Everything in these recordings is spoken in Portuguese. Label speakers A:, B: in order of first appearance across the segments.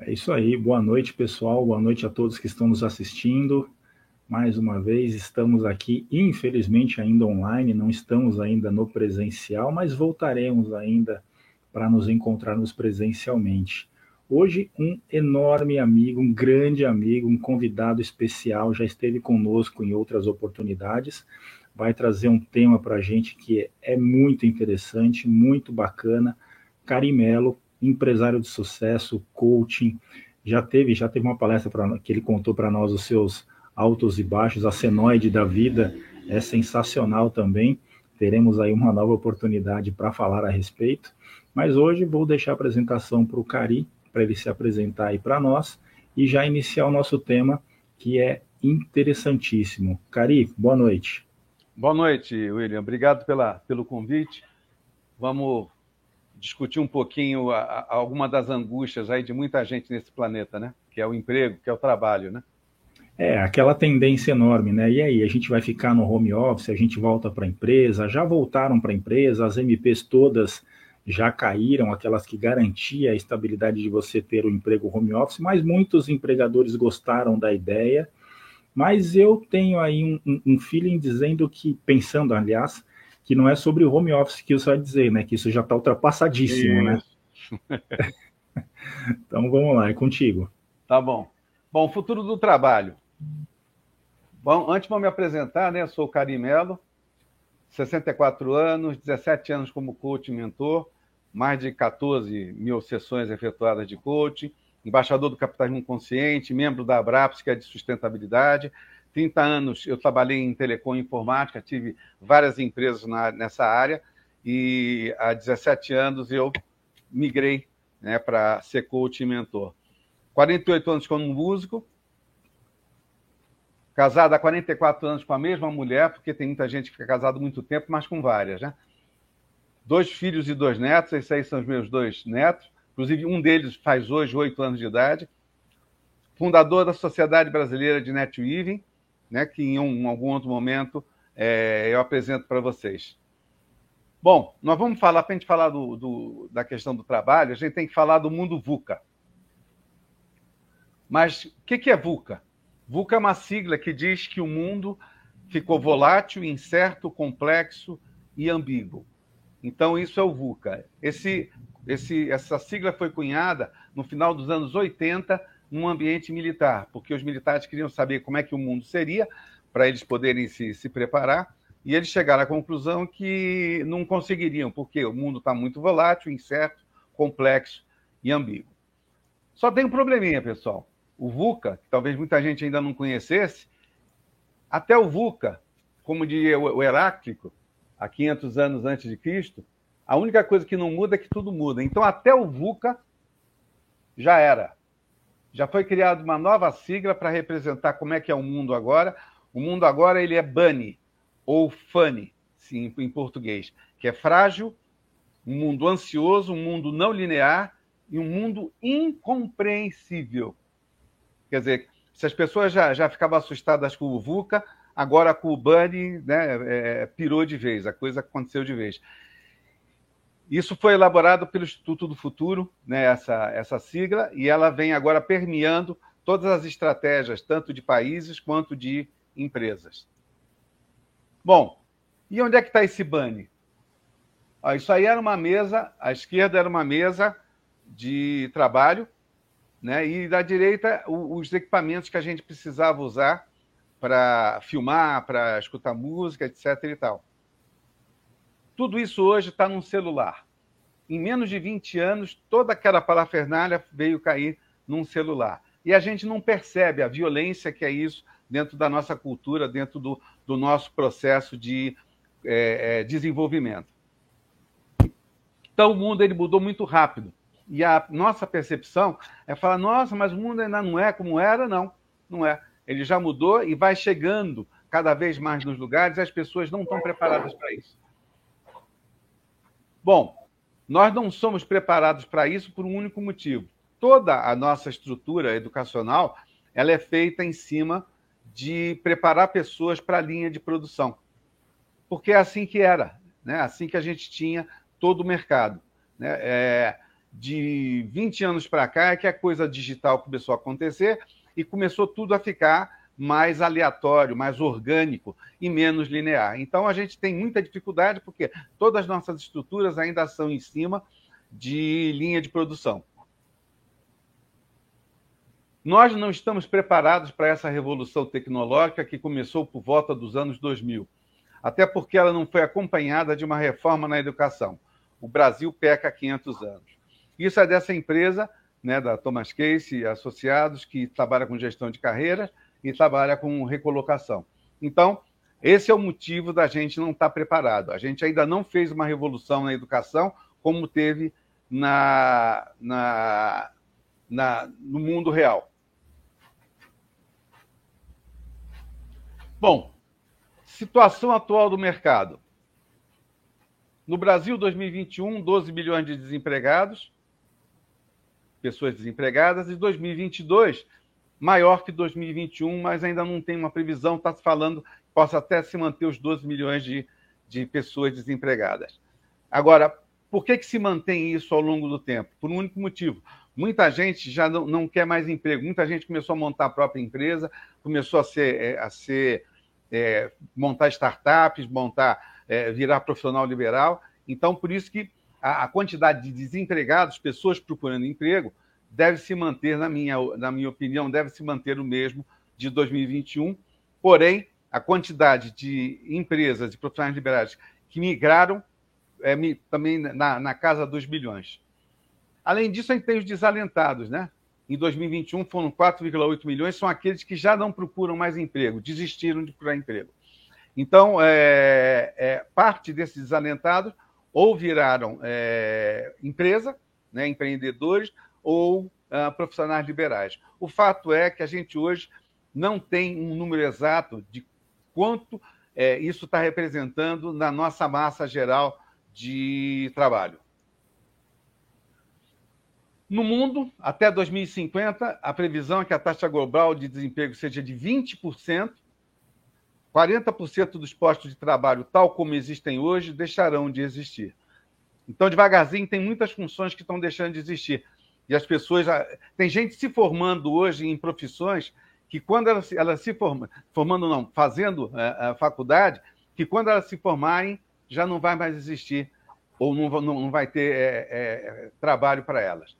A: É isso aí. Boa noite, pessoal. Boa noite a todos que estão nos assistindo. Mais uma vez, estamos aqui, infelizmente, ainda online, não estamos ainda no presencial, mas voltaremos ainda para nos encontrarmos presencialmente. Hoje, um enorme amigo, um grande amigo, um convidado especial, já esteve conosco em outras oportunidades, vai trazer um tema para a gente que é, muito interessante, muito bacana. Carimelo, empresário de sucesso, coaching, já teve, já teve uma palestra pra, que ele contou para nós os seus altos e baixos, a senoide da vida é sensacional também. Teremos aí uma nova oportunidade para falar a respeito. Mas hoje vou deixar a apresentação para o Cari, para ele se apresentar aí para nós e já iniciar o nosso tema, que é interessantíssimo. Cari, boa noite.
B: Boa noite, William. Obrigado pela, pelo convite. Vamos discutir um pouquinho a, a, alguma das angústias aí de muita gente nesse planeta, né? Que é o emprego, que é o trabalho, né?
A: É, aquela tendência enorme, né? E aí, a gente vai ficar no home office, a gente volta para a empresa, já voltaram para a empresa, as MPs todas já caíram, aquelas que garantia a estabilidade de você ter o um emprego home office, mas muitos empregadores gostaram da ideia. Mas eu tenho aí um, um, feeling dizendo que, pensando, aliás, que não é sobre o home office que você vai dizer, né? Que isso já está ultrapassadíssimo, né? isso. né? então vamos lá, é contigo.
B: Tá bom. Bom, futuro do trabalho. Bom, antes vou me apresentar, né? Sou o Carimelo, 64 anos, 17 anos como coach e mentor, mais de 14 mil sessões efetuadas de coaching, embaixador do capitalismo consciente, membro da Abraps, que é de sustentabilidade, 30 anos eu trabalhei em telecom e informática, tive várias empresas na, nessa área e há 17 anos eu migrei né, para ser coach e mentor. 48 anos como músico, casado há 44 anos com a mesma mulher, porque tem muita gente que fica casado muito tempo, mas com várias, né? Dois filhos e dois netos, esses aí são os meus dois netos, inclusive um deles faz hoje oito anos de idade. Fundador da Sociedade Brasileira de Netweaving, né, que em um, algum outro momento é, eu apresento para vocês. Bom, nós vamos falar, para a gente falar do, do, da questão do trabalho, a gente tem que falar do mundo VUCA. Mas o que, que é VUCA? VUCA é uma sigla que diz que o mundo ficou volátil, incerto, complexo e ambíguo. Então, isso é o VUCA. Esse, esse, essa sigla foi cunhada no final dos anos 80 num ambiente militar, porque os militares queriam saber como é que o mundo seria para eles poderem se, se preparar, e eles chegaram à conclusão que não conseguiriam, porque o mundo está muito volátil, incerto, complexo e ambíguo. Só tem um probleminha, pessoal. O VUCA, que talvez muita gente ainda não conhecesse, até o VUCA, como diria o Heráclito, há 500 anos antes de Cristo, a única coisa que não muda é que tudo muda. Então, até o VUCA já era já foi criada uma nova sigla para representar como é que é o mundo agora. O mundo agora ele é bunny ou funny, sim, em português, que é frágil, um mundo ansioso, um mundo não linear e um mundo incompreensível. Quer dizer, se as pessoas já, já ficavam assustadas com o VUCA, agora com o Bunny né, é, pirou de vez, a coisa aconteceu de vez. Isso foi elaborado pelo Instituto do Futuro, né, essa, essa sigla, e ela vem agora permeando todas as estratégias, tanto de países quanto de empresas. Bom, e onde é que está esse BANI? Ah, isso aí era uma mesa, à esquerda era uma mesa de trabalho, né, e da direita os equipamentos que a gente precisava usar para filmar, para escutar música, etc. e tal. Tudo isso hoje está num celular. Em menos de 20 anos, toda aquela parafernália veio cair num celular. E a gente não percebe a violência que é isso dentro da nossa cultura, dentro do, do nosso processo de é, é, desenvolvimento. Então, o mundo ele mudou muito rápido. E a nossa percepção é falar: nossa, mas o mundo ainda não é como era? Não, não é. Ele já mudou e vai chegando cada vez mais nos lugares e as pessoas não estão preparadas para isso. Bom, nós não somos preparados para isso por um único motivo. Toda a nossa estrutura educacional ela é feita em cima de preparar pessoas para a linha de produção. Porque é assim que era, né? assim que a gente tinha todo o mercado. Né? É... de 20 anos para cá é que a coisa digital começou a acontecer e começou tudo a ficar mais aleatório, mais orgânico e menos linear. Então a gente tem muita dificuldade porque todas as nossas estruturas ainda são em cima de linha de produção. Nós não estamos preparados para essa revolução tecnológica que começou por volta dos anos 2000, até porque ela não foi acompanhada de uma reforma na educação. O Brasil peca há 500 anos. Isso é dessa empresa, né, da Thomas Case Associados, que trabalha com gestão de carreira e trabalha com recolocação. Então, esse é o motivo da gente não estar preparado. A gente ainda não fez uma revolução na educação como teve na, na, na, no mundo real. Bom, situação atual do mercado. No Brasil, 2021, 12 milhões de desempregados, pessoas desempregadas, e 2022, maior que 2021, mas ainda não tem uma previsão, está se falando que possa até se manter os 12 milhões de, de pessoas desempregadas. Agora, por que, que se mantém isso ao longo do tempo? Por um único motivo. Muita gente já não, não quer mais emprego, muita gente começou a montar a própria empresa, começou a ser, é, a ser é, montar startups, montar, é, virar profissional liberal. Então, por isso que a, a, quantidade de desempregados, pessoas procurando emprego, deve se manter, na minha, na minha opinião, deve se manter o mesmo de 2021. Porém, a quantidade de empresas e profissionais liberais que migraram é, também na, na casa dos bilhões. Além disso, a gente tem os desalentados, né? Em 2021 foram 4,8 milhões, são aqueles que já não procuram mais emprego, desistiram de procurar emprego. Então, é, é, parte desses desalentados ou viraram é, empresa, né, empreendedores, ou ah, profissionais liberais. O fato é que a gente hoje não tem um número exato de quanto é, isso está representando na nossa massa geral de trabalho. No mundo, até 2050, a previsão é que a taxa global de desemprego seja de 20%, 40% dos postos de trabalho, tal como existem hoje, deixarão de existir. Então, devagarzinho, tem muitas funções que estão deixando de existir. E as pessoas. Tem gente se formando hoje em profissões que, quando elas, elas se formam, formando, não, fazendo é, a faculdade, que quando elas se formarem, já não vai mais existir, ou não, não, não vai ter é, é, trabalho para elas.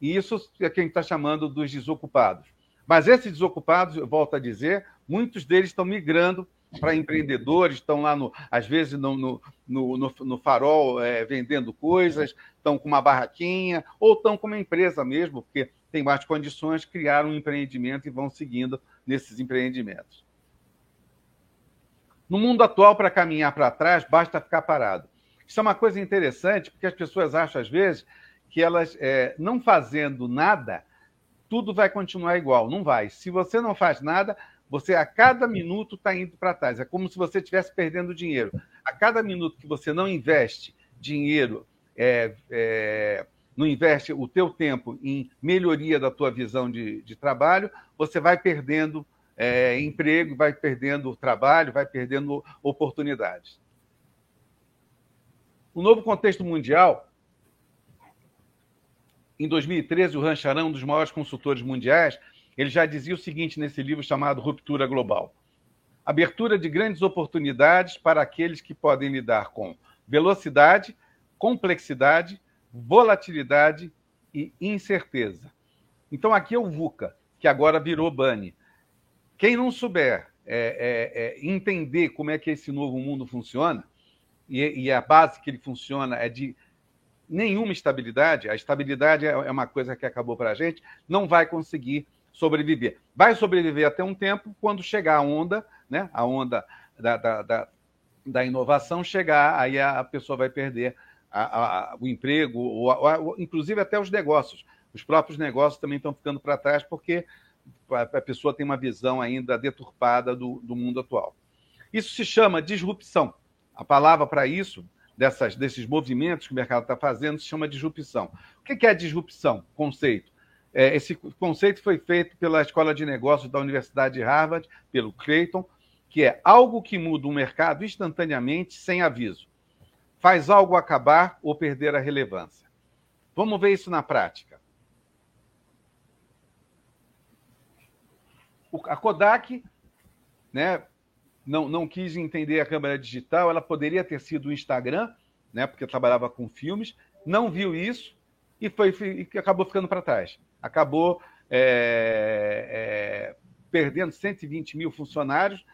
B: E isso é quem está chamando dos desocupados. Mas esses desocupados, eu volto a dizer, muitos deles estão migrando para empreendedores, estão lá, no, às vezes, no, no, no, no farol é, vendendo coisas, estão com uma barraquinha, ou estão com uma empresa mesmo, porque tem mais condições, criaram um empreendimento e vão seguindo nesses empreendimentos. No mundo atual, para caminhar para trás, basta ficar parado. Isso é uma coisa interessante, porque as pessoas acham, às vezes, que elas, é, não fazendo nada, tudo vai continuar igual. Não vai. Se você não faz nada, você a cada minuto está indo para trás. É como se você estivesse perdendo dinheiro. A cada minuto que você não investe dinheiro, é, é, não investe o teu tempo em melhoria da tua visão de, de trabalho, você vai perdendo é, emprego, vai perdendo trabalho, vai perdendo oportunidades. O novo contexto mundial em 2013, o Rancharão, um dos maiores consultores mundiais, ele já dizia o seguinte nesse livro chamado Ruptura Global: abertura de grandes oportunidades para aqueles que podem lidar com velocidade, complexidade, volatilidade e incerteza. Então, aqui é o VUCA, que agora virou BANI. Quem não souber é, é, é, entender como é que esse novo mundo funciona, e, e a base que ele funciona é de nenhuma estabilidade, a estabilidade é, é uma coisa que acabou para a gente, não vai conseguir sobreviver. Vai sobreviver até um tempo, quando chegar a onda, né, a onda da, da, da, da inovação chegar, aí a pessoa vai perder a, a, o emprego, ou, ou, inclusive até os negócios. Os próprios negócios também estão ficando para trás, porque a pessoa tem uma visão ainda deturpada do, do mundo atual. Isso se chama disrupção. A palavra para isso dessas, desses movimentos que o mercado está fazendo se chama disrupção. O que é disrupção? Conceito. É, esse conceito foi feito pela Escola de Negócios da Universidade de Harvard, pelo Clayton, que é algo que muda o mercado instantaneamente, sem aviso. Faz algo acabar ou perder a relevância. Vamos ver isso na prática. A Kodak né, não, não quis entender a câmera digital, ela poderia ter sido o Instagram, né, porque trabalhava com filmes, não viu isso e, foi, e acabou ficando para trás. Acabou é, é, perdendo 120 mil funcionários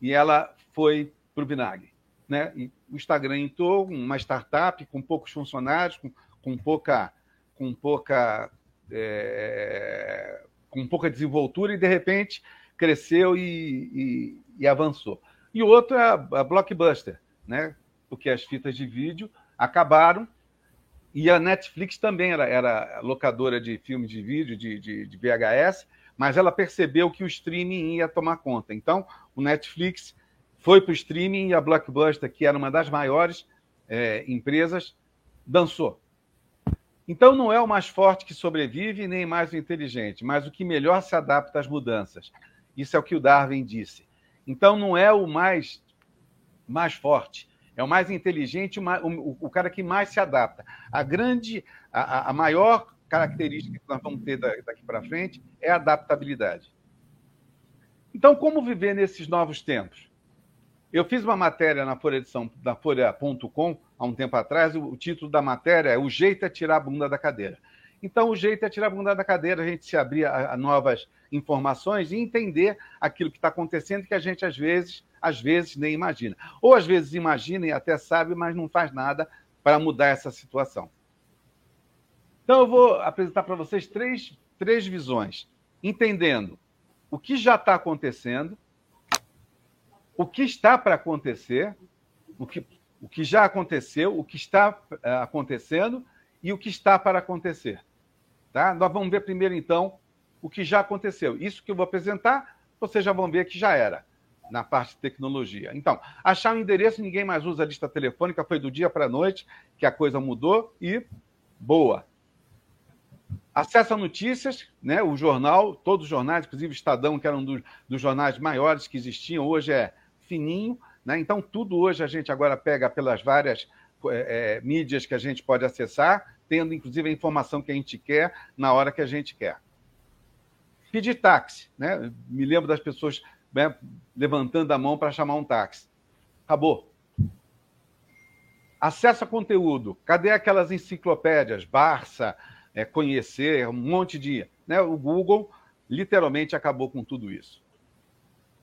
B: e ela foi para o vinagre. Né? E o Instagram entrou, uma startup com poucos funcionários, com, com pouca, com pouca, é, com pouca desenvoltura e de repente cresceu e, e, e avançou. E outro é a, a Blockbuster, né? porque as fitas de vídeo acabaram e a Netflix também era, era locadora de filmes de vídeo, de, de, de, VHS, mas ela percebeu que o streaming ia tomar conta. Então, o Netflix foi para o streaming e a Blockbuster, que era uma das maiores é, empresas, dançou. Então, não é o mais forte que sobrevive, nem mais o inteligente, mas o que melhor se adapta às mudanças. Isso é o que o Darwin disse. Então, não é o mais, mais forte, é o mais inteligente, o, o, cara que mais se adapta. A grande, a, a maior característica que nós vamos ter daqui para frente é a adaptabilidade. Então, como viver nesses novos tempos? Eu fiz uma matéria na Folha Edição, na Folha.com, há um tempo atrás, o, o título da matéria é O jeito é tirar a bunda da cadeira. Então, o jeito é tirar a bunda da cadeira, a gente se abrir a, a novas informações e entender aquilo que está acontecendo que a gente, às vezes, às vezes nem imagina. Ou às vezes imagina e até sabe, mas não faz nada para mudar essa situação. Então, eu vou apresentar para vocês três, três visões, entendendo o que já está acontecendo, o que está para acontecer, o que, o que já aconteceu, o que está uh, acontecendo e o que está para acontecer. Tá? Nós vamos ver primeiro, então, o que já aconteceu. Isso que eu vou apresentar, vocês já vão ver que já era na parte de tecnologia. Então, achar o um endereço, ninguém mais usa a lista telefônica, foi do dia para a noite que a coisa mudou e boa. Acesso a notícias, né? o jornal, todos os jornais, inclusive Estadão, que era um dos, dos jornais maiores que existiam, hoje é fininho. Né? Então, tudo hoje a gente agora pega pelas várias é, mídias que a gente pode acessar, tendo inclusive a informação que a gente quer na hora que a gente quer. Pedir táxi, né? Me lembro das pessoas né, levantando a mão para chamar um táxi. Acabou. Acesso a conteúdo. Cadê aquelas enciclopédias? Barça, é, conhecer, um monte de. Né? O Google literalmente acabou com tudo isso.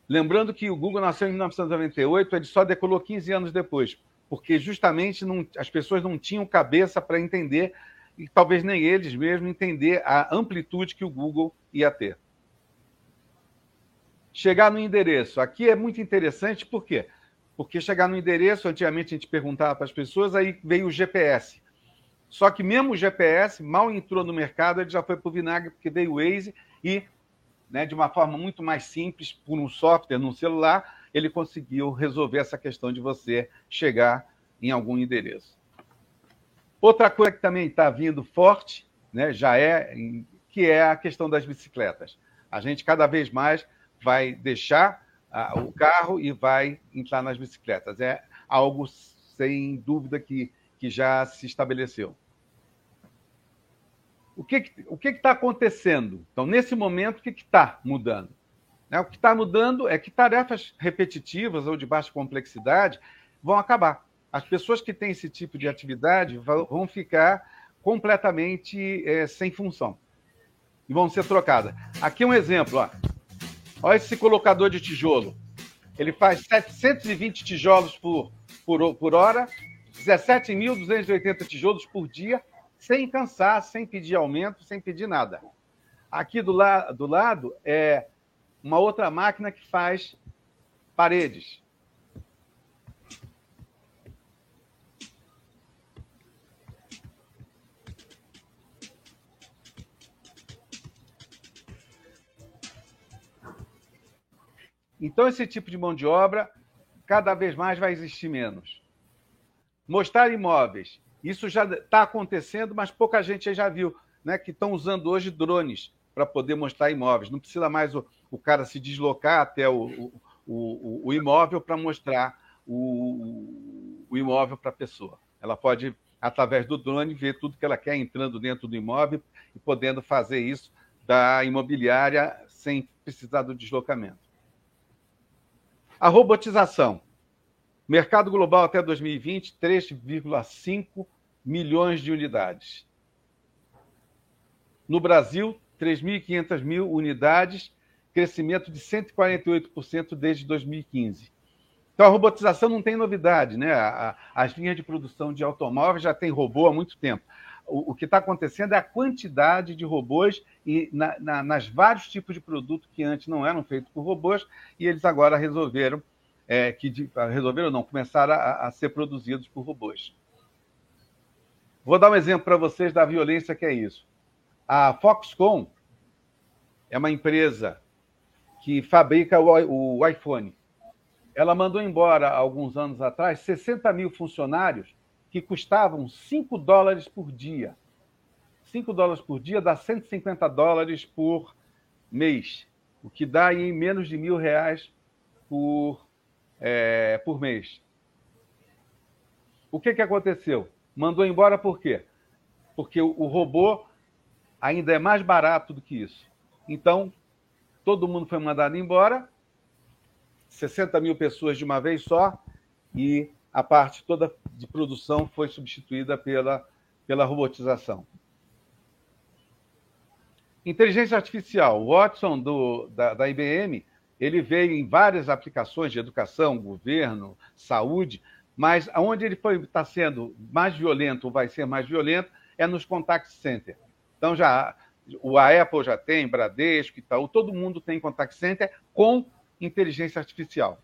B: Lembrando que o Google nasceu em 1998, ele só decolou 15 anos depois, porque justamente não, as pessoas não tinham cabeça para entender, e talvez nem eles mesmos, entender a amplitude que o Google ia ter chegar no endereço. Aqui é muito interessante, por quê? Porque chegar no endereço, antigamente a gente perguntava para as pessoas, aí veio o GPS. Só que mesmo o GPS mal entrou no mercado, ele já foi para o vinagre, porque veio o Waze e, né, de uma forma muito mais simples, por um software, num celular, ele conseguiu resolver essa questão de você chegar em algum endereço. Outra coisa que também está vindo forte, né, já é, que é a questão das bicicletas. A gente cada vez mais vai deixar uh, o carro e vai entrar nas bicicletas. É algo, sem dúvida, que, que já se estabeleceu. O que o que está acontecendo? Então, nesse momento, o que está mudando? Né? O que está mudando é que tarefas repetitivas ou de baixa complexidade vão acabar. As pessoas que têm esse tipo de atividade vão ficar completamente é, sem função e vão ser trocadas. Aqui um exemplo. Ó. Olha esse colocador de tijolo. Ele faz 720 tijolos por, por, por hora, 17.280 tijolos por dia, sem cansar, sem pedir aumento, sem pedir nada. Aqui do, la do lado é uma outra máquina que faz paredes. Então, esse tipo de mão de obra cada vez mais vai existir menos. Mostrar imóveis. Isso já está acontecendo, mas pouca gente já viu, né? Que estão usando hoje drones para poder mostrar imóveis. Não precisa mais o, o cara se deslocar até o, o, o, imóvel para mostrar o imóvel para a pessoa. Ela pode através do drone, ver tudo que ela quer entrando dentro do imóvel e podendo fazer isso da imobiliária sem precisar do deslocamento. A robotização. Mercado global até 2020, 3,5 milhões de unidades. No Brasil, 3.500 mil unidades, crescimento de 148% desde 2015. Então, a robotização não tem novidade, né? As linhas de produção de automóveis já tem robô há muito tempo. O, que está acontecendo é a quantidade de robôs e na, na, nas vários tipos de produtos que antes não eram feitos por robôs e eles agora resolveram é, que resolveram não começaram a, a ser produzidos por robôs. Vou dar um exemplo para vocês da violência que é isso. A Foxconn é uma empresa que fabrica o, o iPhone. Ela mandou embora, alguns anos atrás, 60 mil funcionários que custavam 5 dólares por dia. 5 dólares por dia dá 150 dólares por mês, o que dá em menos de mil reais por, é, por mês. O que, que aconteceu? Mandou embora por quê? Porque o, o robô ainda é mais barato do que isso. Então, todo mundo foi mandado embora, 60 mil pessoas de uma vez só, e a parte toda de produção foi substituída pela, pela robotização. Inteligência artificial. O Watson, do, da, da IBM, ele veio em várias aplicações de educação, governo, saúde, mas onde ele está sendo mais violento, ou vai ser mais violento, é nos contact center. Então, já o a Apple já tem, Bradesco e tal, todo mundo tem contact center com inteligência artificial.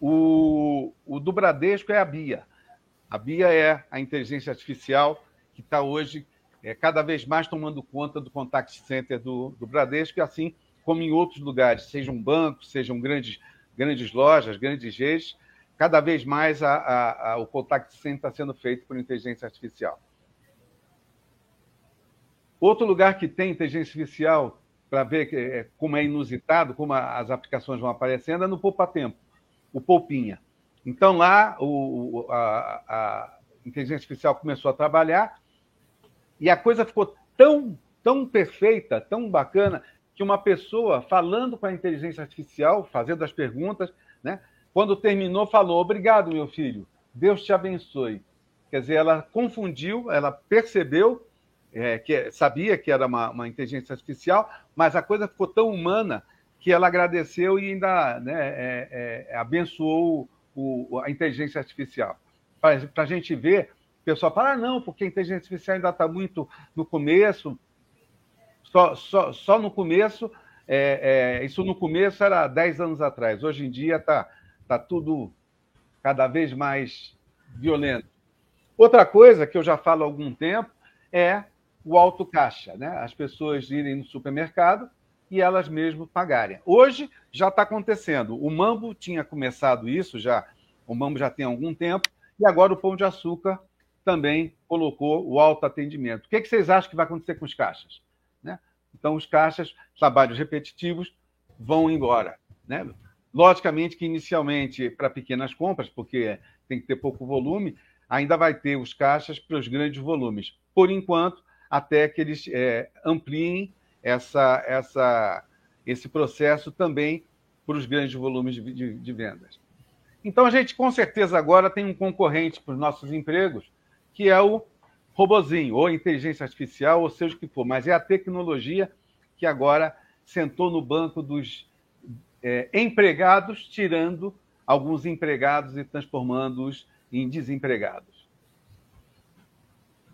B: O, o do Bradesco é a Bia. A Bia é a inteligência artificial que está hoje é, cada vez mais tomando conta do contact center do, do Bradesco, e assim como em outros lugares, sejam bancos, sejam grandes, grandes lojas, grandes redes, cada vez mais a, a, a, o contact center está sendo feito por inteligência artificial. Outro lugar que tem inteligência artificial para ver é, como é inusitado, como as aplicações vão aparecendo, é no Poupa Tempo o Poupinha. Então lá o, a, a inteligência artificial começou a trabalhar e a coisa ficou tão, tão perfeita, tão bacana, que uma pessoa falando com a inteligência artificial, fazendo as perguntas, né? quando terminou, falou: Obrigado, meu filho, Deus te abençoe. Quer dizer, ela confundiu, ela percebeu, é, que sabia que era uma, uma inteligência artificial, mas a coisa ficou tão humana que ela agradeceu e ainda né, é, é, abençoou o, a inteligência artificial. Para a gente ver, o pessoal fala, ah, não, porque a inteligência artificial ainda está muito no começo, só, só, só no começo, é, é isso no começo era 10 anos atrás, hoje em dia está tá tudo cada vez mais violento. Outra coisa que eu já falo há algum tempo é o auto caixa, né? As pessoas irem no supermercado e elas mesmas pagarem. Hoje já está acontecendo. O Mambo tinha começado isso já, o Mambo já tem algum tempo, e agora o Pão de Açúcar também colocou o autoatendimento. O que, é que vocês acham que vai acontecer com os caixas? Né? Então, os caixas, trabalhos repetitivos, vão embora. Né? Logicamente que, inicialmente, para pequenas compras, porque tem que ter pouco volume, ainda vai ter os caixas para os grandes volumes. Por enquanto, até que eles é, ampliem essa, essa, esse processo também para os grandes volumes de, de, de vendas. Então, a gente com certeza agora tem um concorrente para os nossos empregos, que é o robozinho, ou inteligência artificial, ou seja o que for, mas é a tecnologia que agora sentou no banco dos é, empregados, tirando alguns empregados e transformando-os em desempregados.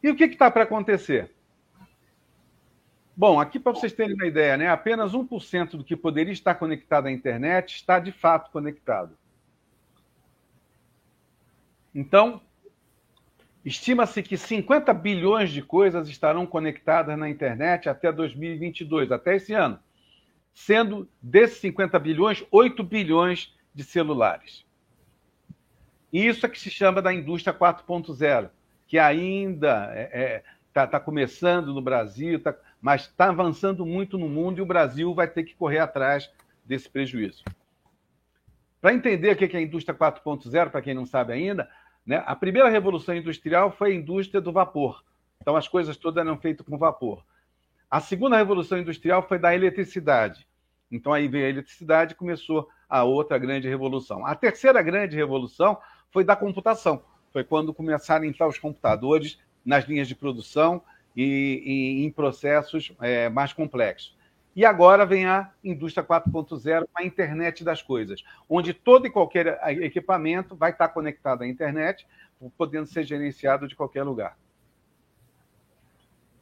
B: E o que está para acontecer? Bom, aqui para vocês terem uma ideia, né, apenas 1% do que poderia estar conectado à internet está de fato conectado. Então, estima-se que 50 bilhões de coisas estarão conectadas na internet até 2022, até esse ano, sendo desses 50 bilhões, 8 bilhões de celulares. E isso é que se chama da indústria 4.0, que ainda está é, é, tá, tá começando no Brasil, está mas está avançando muito no mundo e o Brasil vai ter que correr atrás desse prejuízo. Para entender o que é a indústria 4.0, para quem não sabe ainda, Né? A primeira revolução industrial foi a indústria do vapor. Então, as coisas todas eram feitas com vapor. A segunda revolução industrial foi da eletricidade. Então, aí veio a eletricidade e começou a outra grande revolução. A terceira grande revolução foi da computação. Foi quando começaram a entrar os computadores nas linhas de produção e, e em processos é, mais complexos. E agora vem a indústria 4.0, a internet das coisas, onde todo e qualquer equipamento vai estar conectado à internet, podendo ser gerenciado de qualquer lugar.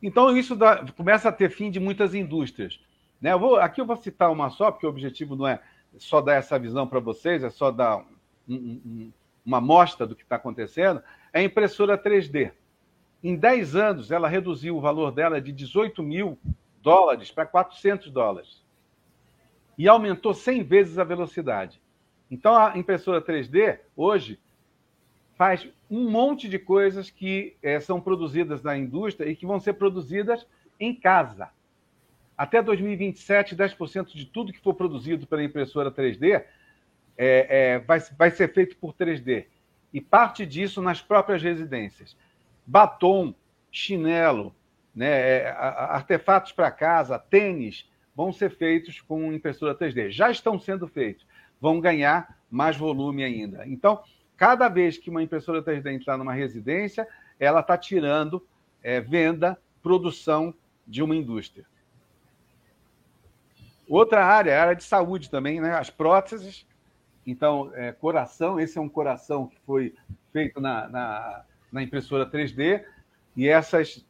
B: Então, isso dá, começa a ter fim de muitas indústrias. Né? Eu vou, aqui eu vou citar uma só, porque o objetivo não é só dar essa visão para vocês, é só dar um, um, uma amostra do que está acontecendo. É a impressora 3D. Em 10 anos, ela reduziu o valor dela de 18 mil dólares para 400 dólares. E aumentou 100 vezes a velocidade. Então, a impressora 3D, hoje, faz um monte de coisas que é, são produzidas na indústria e que vão ser produzidas em casa. Até 2027, 10% de tudo que for produzido pela impressora 3D é, é, vai, vai ser feito por 3D. E parte disso nas próprias residências. Batom, chinelo, né, é, artefatos para casa, tênis, vão ser feitos com impressora 3D. Já estão sendo feitos. Vão ganhar mais volume ainda. Então, cada vez que uma impressora 3D entrar numa residência, ela está tirando é, venda, produção de uma indústria. Outra área a área de saúde também, né? as próteses. Então, é, coração, esse é um coração que foi feito na, na, na impressora 3D, e essas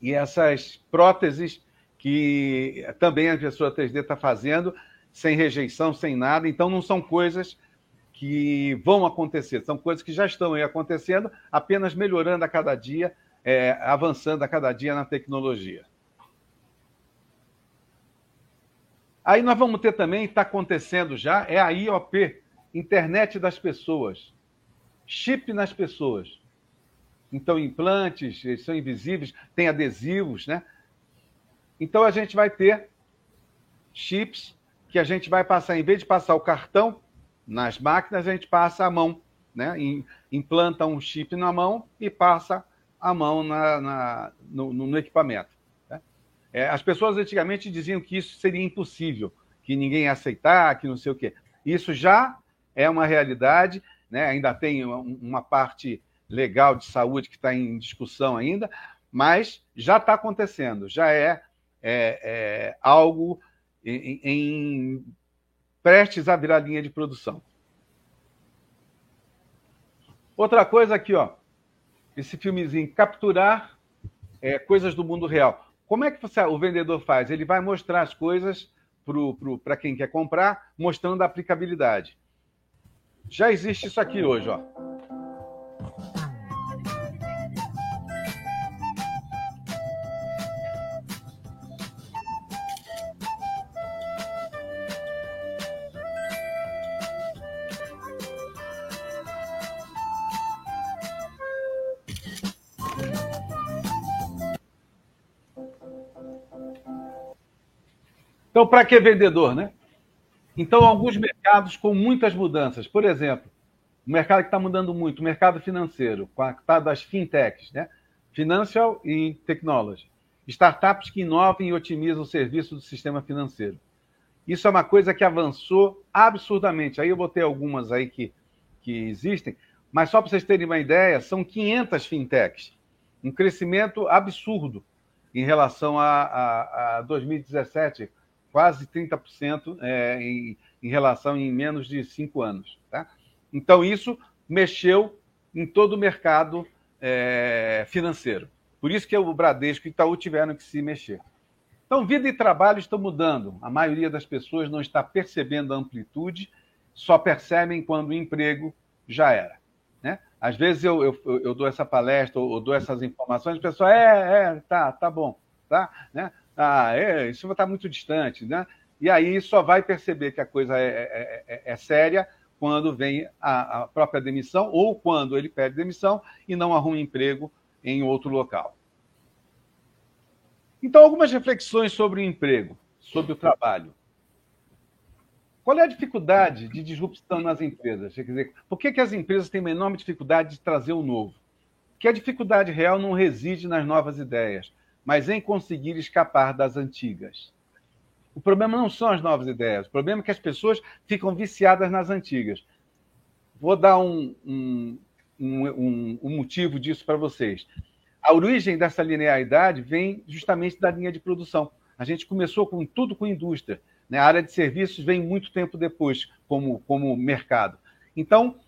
B: e essas próteses que também a impressora 3D está fazendo, sem rejeição, sem nada. Então, não são coisas que vão acontecer, são coisas que já estão aí acontecendo, apenas melhorando a cada dia, é, avançando a cada dia na tecnologia. Aí nós vamos ter também, está acontecendo já, é a IOP, Internet das Pessoas. Chip nas pessoas. Então, implantes, eles são invisíveis, tem adesivos, né? Então, a gente vai ter chips que a gente vai passar, em vez de passar o cartão nas máquinas, a gente passa a mão, né? Implanta um chip na mão e passa a mão na, na no, no, equipamento. Né? É, as pessoas antigamente diziam que isso seria impossível, que ninguém ia aceitar, que não sei o quê. Isso já é uma realidade, né? ainda tem uma, uma parte legal de saúde que está em discussão ainda, mas já está acontecendo, já é, é, é algo em, em, prestes a virar linha de produção. Outra coisa aqui, ó, esse filmezinho, capturar é, coisas do mundo real. Como é que você, o vendedor faz? Ele vai mostrar as coisas para quem quer comprar, mostrando a aplicabilidade. Já existe isso aqui hoje, ó. Então, para que vendedor, né? Então, alguns mercados com muitas mudanças. Por exemplo, o mercado que está mudando muito, o mercado financeiro, com a tá das fintechs, né? Financial e Technology. Startups que inovam e otimizam o serviço do sistema financeiro. Isso é uma coisa que avançou absurdamente. Aí eu botei algumas aí que, que existem, mas só para vocês terem uma ideia, são 500 fintechs. Um crescimento absurdo em relação a, a, a 2017, quase 30% é, em, em relação em menos de cinco anos. Tá? Então, isso mexeu em todo o mercado é, financeiro. Por isso que o Bradesco e o Itaú tiveram que se mexer. Então, vida e trabalho estão mudando. A maioria das pessoas não está percebendo a amplitude, só percebem quando o emprego já era. Né? Às vezes eu, eu, eu dou essa palestra ou, dou essas informações, o pessoal, é, é, tá, tá bom. Tá? Né? Ah, é, isso está muito distante, né? E aí só vai perceber que a coisa é, é, é, é séria quando vem a, a, própria demissão ou quando ele pede demissão e não arruma emprego em outro local. Então, algumas reflexões sobre o emprego, sobre o trabalho. Qual é a dificuldade de disrupção nas empresas? Quer dizer, por que, que as empresas têm uma enorme dificuldade de trazer o novo? Que a dificuldade real não reside nas novas ideias, mas em conseguir escapar das antigas. O problema não são as novas ideias, o problema é que as pessoas ficam viciadas nas antigas. Vou dar um, um, um, um motivo disso para vocês. A origem dessa linearidade vem justamente da linha de produção. A gente começou com tudo com indústria. Né? A área de serviços vem muito tempo depois, como, como mercado. Então,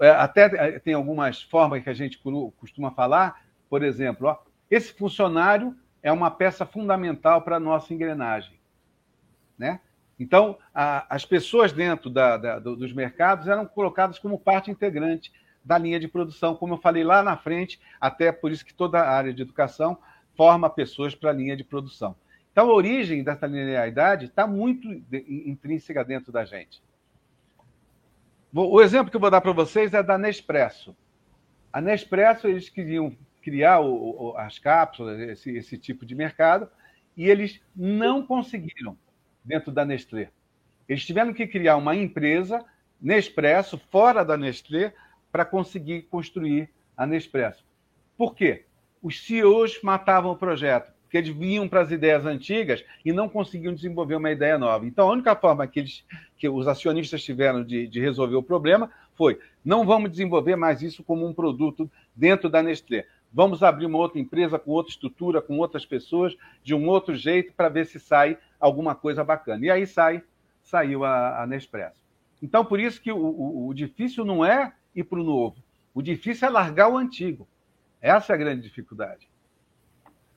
B: é, até tem algumas formas que a gente costuma falar, por exemplo, ó, esse funcionário é uma peça fundamental para a nossa engrenagem. Né? Então, a, as pessoas dentro da, da, dos mercados eram colocadas como parte integrante da linha de produção, como eu falei lá na frente, até por isso que toda a área de educação forma pessoas para a linha de produção. Então, a origem dessa linearidade está muito intrínseca dentro da gente. O exemplo que eu vou dar para vocês é da Nespresso. A Nespresso, eles queriam criar o, o, as cápsulas, esse, esse tipo de mercado, e eles não conseguiram dentro da Nestlé. Eles tiveram que criar uma empresa, Nespresso, fora da Nestlé, para conseguir construir a Nespresso. Por quê? Os CEOs matavam o projeto porque eles vinham para as ideias antigas e não conseguiam desenvolver uma ideia nova. Então, a única forma que, eles, que os acionistas tiveram de, de resolver o problema foi: não vamos desenvolver mais isso como um produto dentro da Nestlé. Vamos abrir uma outra empresa com outra estrutura, com outras pessoas, de um outro jeito, para ver se sai alguma coisa bacana. E aí sai, saiu a, a Nespresso. Então, por isso que o, o, o difícil não é ir para o novo. O difícil é largar o antigo. Essa é a grande dificuldade.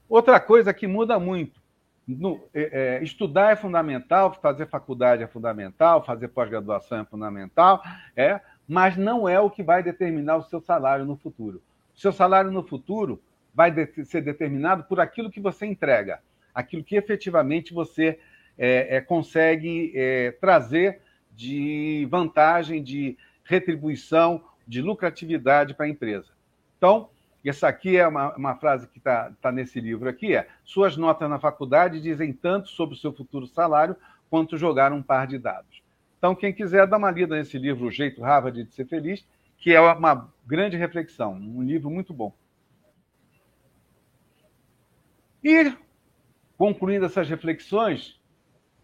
B: Outra coisa que muda muito. No, é, é, estudar é fundamental, fazer faculdade é fundamental, fazer pós-graduação é fundamental, é, mas não é o que vai determinar o seu salário no futuro. Seu salário no futuro vai de, ser determinado por aquilo que você entrega, aquilo que efetivamente você é, é consegue é, trazer de vantagem, de retribuição, de lucratividade para a empresa. Então, essa aqui é uma, uma frase que está tá nesse livro aqui, é suas notas na faculdade dizem tanto sobre o seu futuro salário quanto jogar um par de dados. Então, quem quiser dar uma lida nesse livro, O Jeito Harvard de Ser Feliz, que é uma grande reflexão, um livro muito bom. E, concluindo essas reflexões,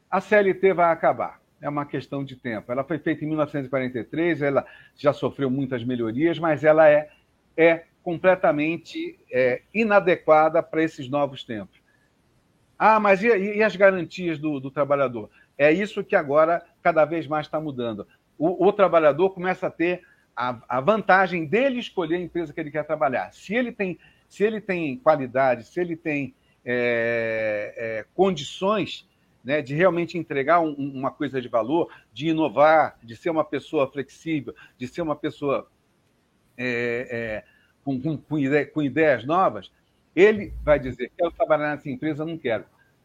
B: a CLT vai acabar. É uma questão de tempo. Ela foi feita em 1943, ela já sofreu muitas melhorias, mas ela é, é completamente é, inadequada para esses novos tempos. Ah, mas e, e as garantias do, do, trabalhador? É isso que agora cada vez mais está mudando. O, o, trabalhador começa a ter a, a, vantagem dele escolher a empresa que ele quer trabalhar. Se ele tem, se ele tem qualidade, se ele tem é, é, condições né, de realmente entregar um, uma coisa de valor, de inovar, de ser uma pessoa flexível, de ser uma pessoa é, é com, com, com, ideia, com ideias novas, ele vai dizer: quero trabalhar nessa empresa, não quero.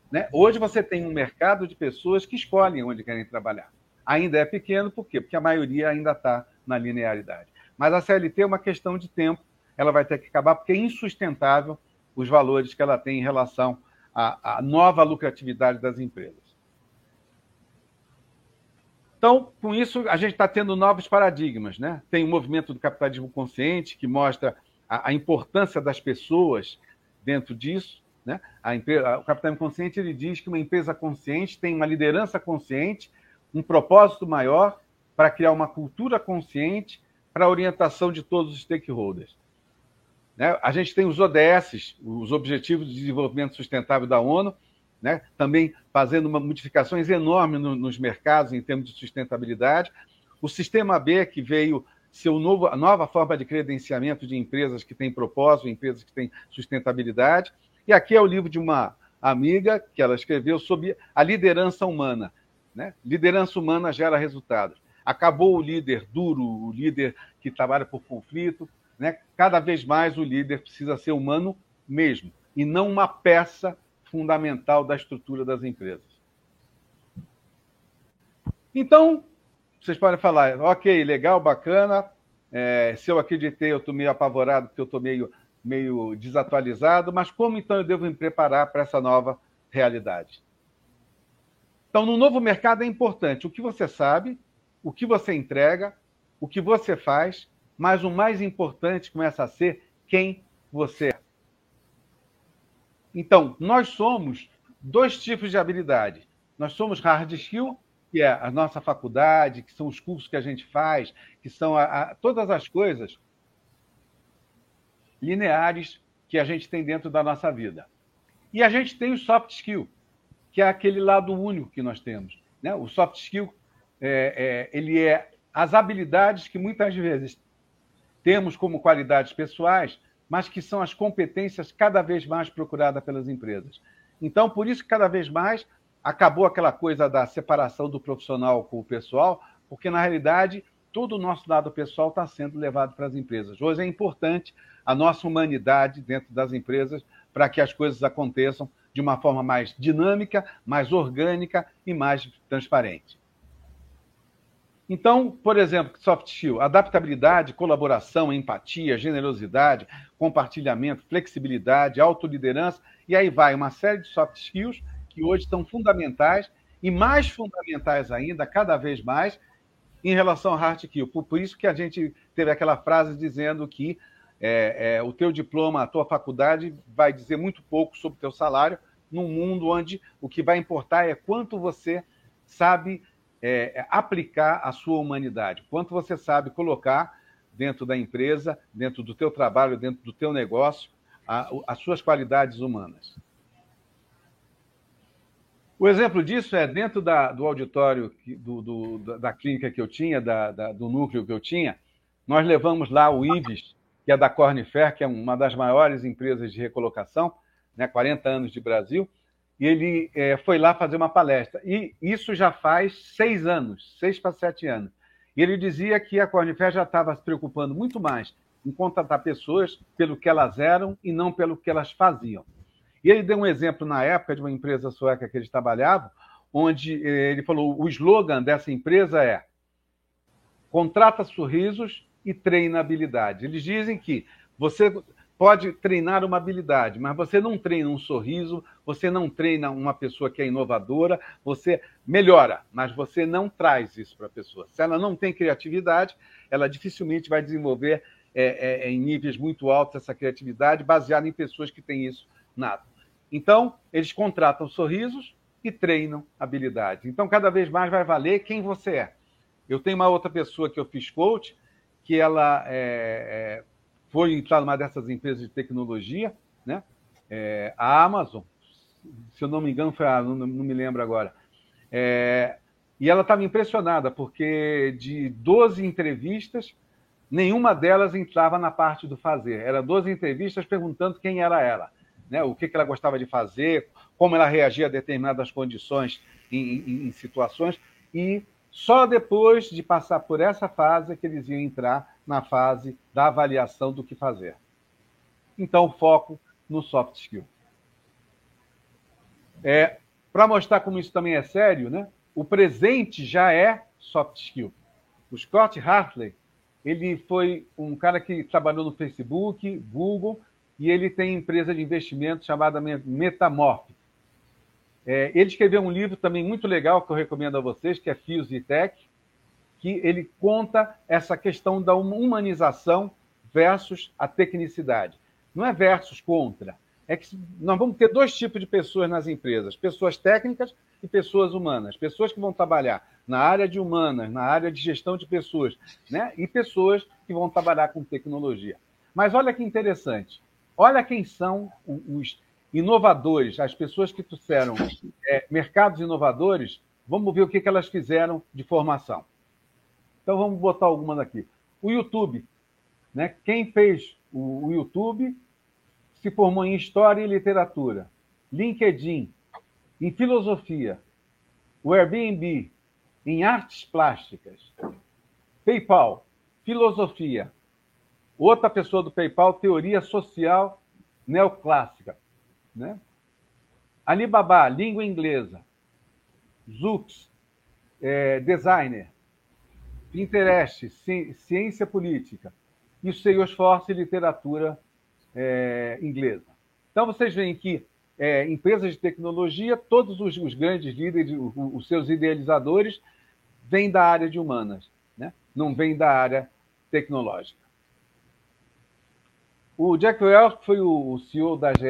B: Né? Hoje você tem um mercado de pessoas que escolhem onde querem trabalhar. Ainda é pequeno, por quê? Porque a maioria ainda está na linearidade. Mas a CLT é uma questão de tempo, ela vai ter que acabar, porque é insustentável os valores que ela tem em relação à, à nova lucratividade das empresas. Então, com isso, a gente está tendo novos paradigmas. Né? Tem o movimento do capitalismo consciente, que mostra a, a importância das pessoas dentro disso. Né? A empresa, o capitalismo consciente ele diz que uma empresa consciente tem uma liderança consciente, um propósito maior para criar uma cultura consciente para a orientação de todos os stakeholders. Né? A gente tem os ODS, os Objetivos de Desenvolvimento Sustentável da ONU, né? também fazendo uma modificações enormes no, nos mercados em termos de sustentabilidade. O Sistema B, que veio ser novo, a nova forma de credenciamento de empresas que têm propósito, empresas que têm sustentabilidade. E aqui é o livro de uma amiga que ela escreveu sobre a liderança humana. Né? Liderança humana gera resultados. Acabou o líder duro, o líder que trabalha por conflito. Né? Cada vez mais o líder precisa ser humano mesmo, e não uma peça fundamental da estrutura das empresas. Então, vocês podem falar, ok, legal, bacana. É, se eu acreditei, eu estou meio apavorado, porque eu estou meio, meio desatualizado, mas como então eu devo me preparar para essa nova realidade? Então, no novo mercado é importante o que você sabe, o que você entrega, o que você faz, mas o mais importante começa a ser quem você é. Então, nós somos dois tipos de habilidade. Nós somos hard skill, que é a nossa faculdade, que são os cursos que a gente faz, que são a, a, todas as coisas lineares que a gente tem dentro da nossa vida. E a gente tem o soft skill, que é aquele lado único que nós temos. Né? O soft skill é, é, ele é as habilidades que muitas vezes temos como qualidades pessoais, mas que são as competências cada vez mais procuradas pelas empresas. Então, por isso, cada vez mais acabou aquela coisa da separação do profissional com o pessoal, porque na realidade todo o nosso lado pessoal está sendo levado para as empresas. Hoje é importante a nossa humanidade dentro das empresas para que as coisas aconteçam de uma forma mais dinâmica, mais orgânica e mais transparente. Então, por exemplo, soft skill, adaptabilidade, colaboração, empatia, generosidade, compartilhamento, flexibilidade, autoliderança, e aí vai uma série de soft skills que hoje são fundamentais e mais fundamentais ainda, cada vez mais, em relação ao hard skill. Por isso que a gente teve aquela frase dizendo que é, é, o teu diploma, a tua faculdade vai dizer muito pouco sobre o teu salário num mundo onde o que vai importar é quanto você sabe é, é, aplicar a sua humanidade, quanto você sabe colocar dentro da empresa, dentro do teu trabalho, dentro do teu negócio, a, as suas qualidades humanas. O exemplo disso é dentro da, do auditório do, do, da clínica que eu tinha, da, da, do núcleo que eu tinha, nós levamos lá o IVES, que é da Cornifer, que é uma das maiores empresas de recolocação, né, 40 anos de Brasil, e ele é, foi lá fazer uma palestra. E isso já faz seis anos, seis para sete anos. E ele dizia que a Cornifer já estava se preocupando muito mais em contratar pessoas pelo que elas eram e não pelo que elas faziam. E ele deu um exemplo na época de uma empresa sueca que eles trabalhavam, onde eh, ele falou: o slogan dessa empresa é contrata sorrisos e treina habilidade. Eles dizem que você pode treinar uma habilidade, mas você não treina um sorriso, você não treina uma pessoa que é inovadora, você melhora, mas você não traz isso para a pessoa. Se ela não tem criatividade, ela dificilmente vai desenvolver é, é, em níveis muito altos essa criatividade, baseada em pessoas que têm isso nato. Então, eles contratam sorrisos e treinam habilidades. Então, cada vez mais vai valer quem você é. Eu tenho uma outra pessoa que eu fiz coach, que ela é, é, foi entrar numa dessas empresas de tecnologia, né? É, a Amazon, se eu não me engano, foi a, não, não me lembro agora. É, e ela estava impressionada, porque de 12 entrevistas, nenhuma delas entrava na parte do fazer. Eram 12 entrevistas perguntando quem era ela né, o que, que ela gostava de fazer, como ela reagia a determinadas condições em, em, em situações, e só depois de passar por essa fase é que eles iam entrar na fase da avaliação do que fazer. Então, foco no soft skill. É, Para mostrar como isso também é sério, né, o presente já é soft skill. O Scott Hartley, ele foi um cara que trabalhou no Facebook, Google, e ele tem empresa de investimento chamada Metamorph. É, ele escreveu um livro também muito legal que eu recomendo a vocês, que é Fios e Tech, que ele conta essa questão da humanização versus a tecnicidade. Não é versus contra, é que nós vamos ter dois tipos de pessoas nas empresas: pessoas técnicas e pessoas humanas. Pessoas que vão trabalhar na área de humanas, na área de gestão de pessoas, né? e pessoas que vão trabalhar com tecnologia. Mas olha que interessante: Olha quem são os inovadores, as pessoas que trouxeram é, mercados inovadores. Vamos ver o que, que elas fizeram de formação. Então vamos botar algumas aqui. O YouTube, né? Quem fez o, o YouTube se formou em História e Literatura. LinkedIn, em Filosofia. O Airbnb, em Artes Plásticas. PayPal, Filosofia. Outra pessoa do PayPal, teoria social neoclássica. Né? Alibaba, língua inglesa. Zux, é, designer. Pinterest, ci, ciência política. E Salesforce, literatura é, inglesa. Então vocês veem que é, empresas de tecnologia, todos os, os grandes líderes, os, os, seus idealizadores, vêm da área de humanas, né? não vêm da área tecnológica. O Jack Welch foi o CEO da GE,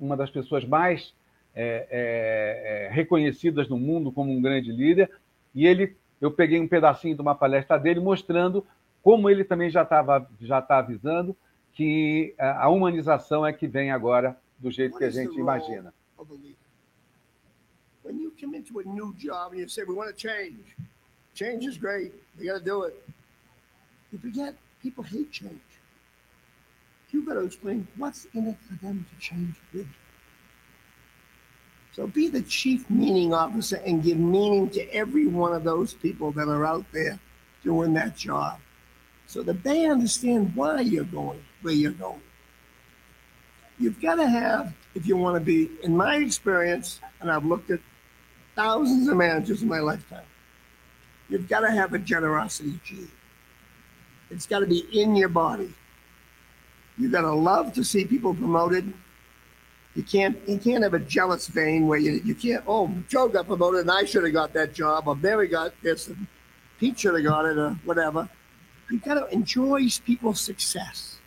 B: uma das pessoas mais é, é, é, reconhecidas no mundo como um grande líder, e ele, eu peguei um pedacinho de uma palestra dele mostrando como ele também já estava já tá avisando que a humanização é que vem agora do jeito que a gente imagina. When you come into a new job and you say, we want to change, change is great, we got to do it. You forget people hate change. You've got to explain what's in it for them to change with. So be the chief meaning officer and give meaning to every one of those people that are out there doing that job so that they understand why you're going where you're going. You've got to have, if you want to be, in my experience, and I've looked at thousands of managers in my lifetime, you've got to have a generosity gene. It's got to be in your body. You've got to love to see people promoted. You can't you can't have a jealous vein where you, you can't, oh, Joe got promoted and I should have got that job, or Barry got this, and Pete should have got it, or whatever. You've got to enjoy people's success.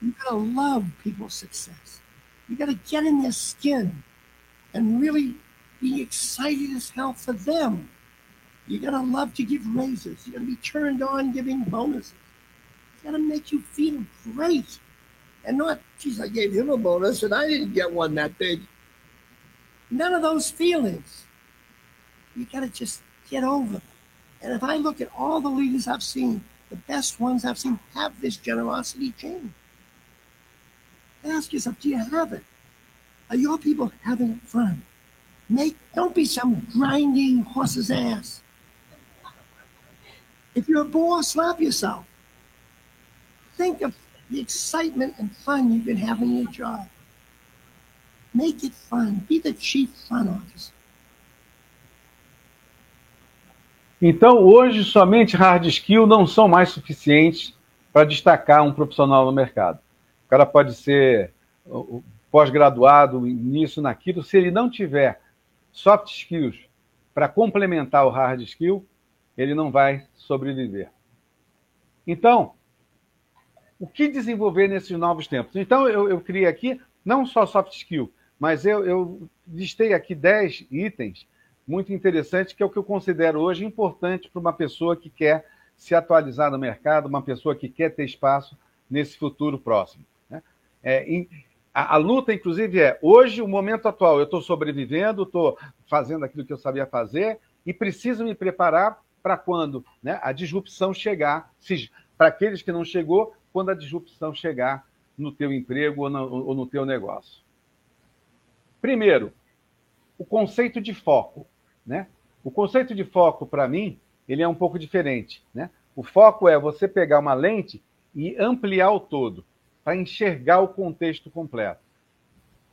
B: You've got to love people's success. You've got to get in their skin and really be excited as hell for them. You've got to love to give raises. You got to be turned on giving bonuses. It's got to make you feel great. And not, geez, I gave him a bonus and I didn't get one that big. None of those feelings. You got to just get over them. And if I look at all the leaders I've seen, the best ones I've seen have this generosity chain. Ask yourself, do you have it? Are your people having fun? Make don't be some grinding horse's ass. If you're a boss, slap yourself. Think of the excitement and fun you can have in your job. Make it fun. Be the chief fun officer. Então, hoje, somente hard skill não são mais suficientes para destacar um profissional no mercado. O cara pode ser pós-graduado nisso, naquilo, se ele não tiver soft skills para complementar o hard skill, ele não vai sobreviver. Então, o que desenvolver nesses novos tempos? Então, eu, eu criei aqui não só soft skill, mas eu, eu listei aqui 10 itens muito interessantes, que é o que eu considero hoje importante para uma pessoa que quer se atualizar no mercado, uma pessoa que quer ter espaço nesse futuro próximo. Né? É, em, a, a, luta, inclusive, é hoje, o momento atual, eu estou sobrevivendo, estou fazendo aquilo que eu sabia fazer e preciso me preparar para quando né, a disrupção chegar, para aqueles que não chegou, quando a disrupção chegar no teu emprego ou no, ou no teu negócio. Primeiro, o conceito de foco. Né? O conceito de foco, para mim, ele é um pouco diferente. Né? O foco é você pegar uma lente e ampliar o todo, para enxergar o contexto completo.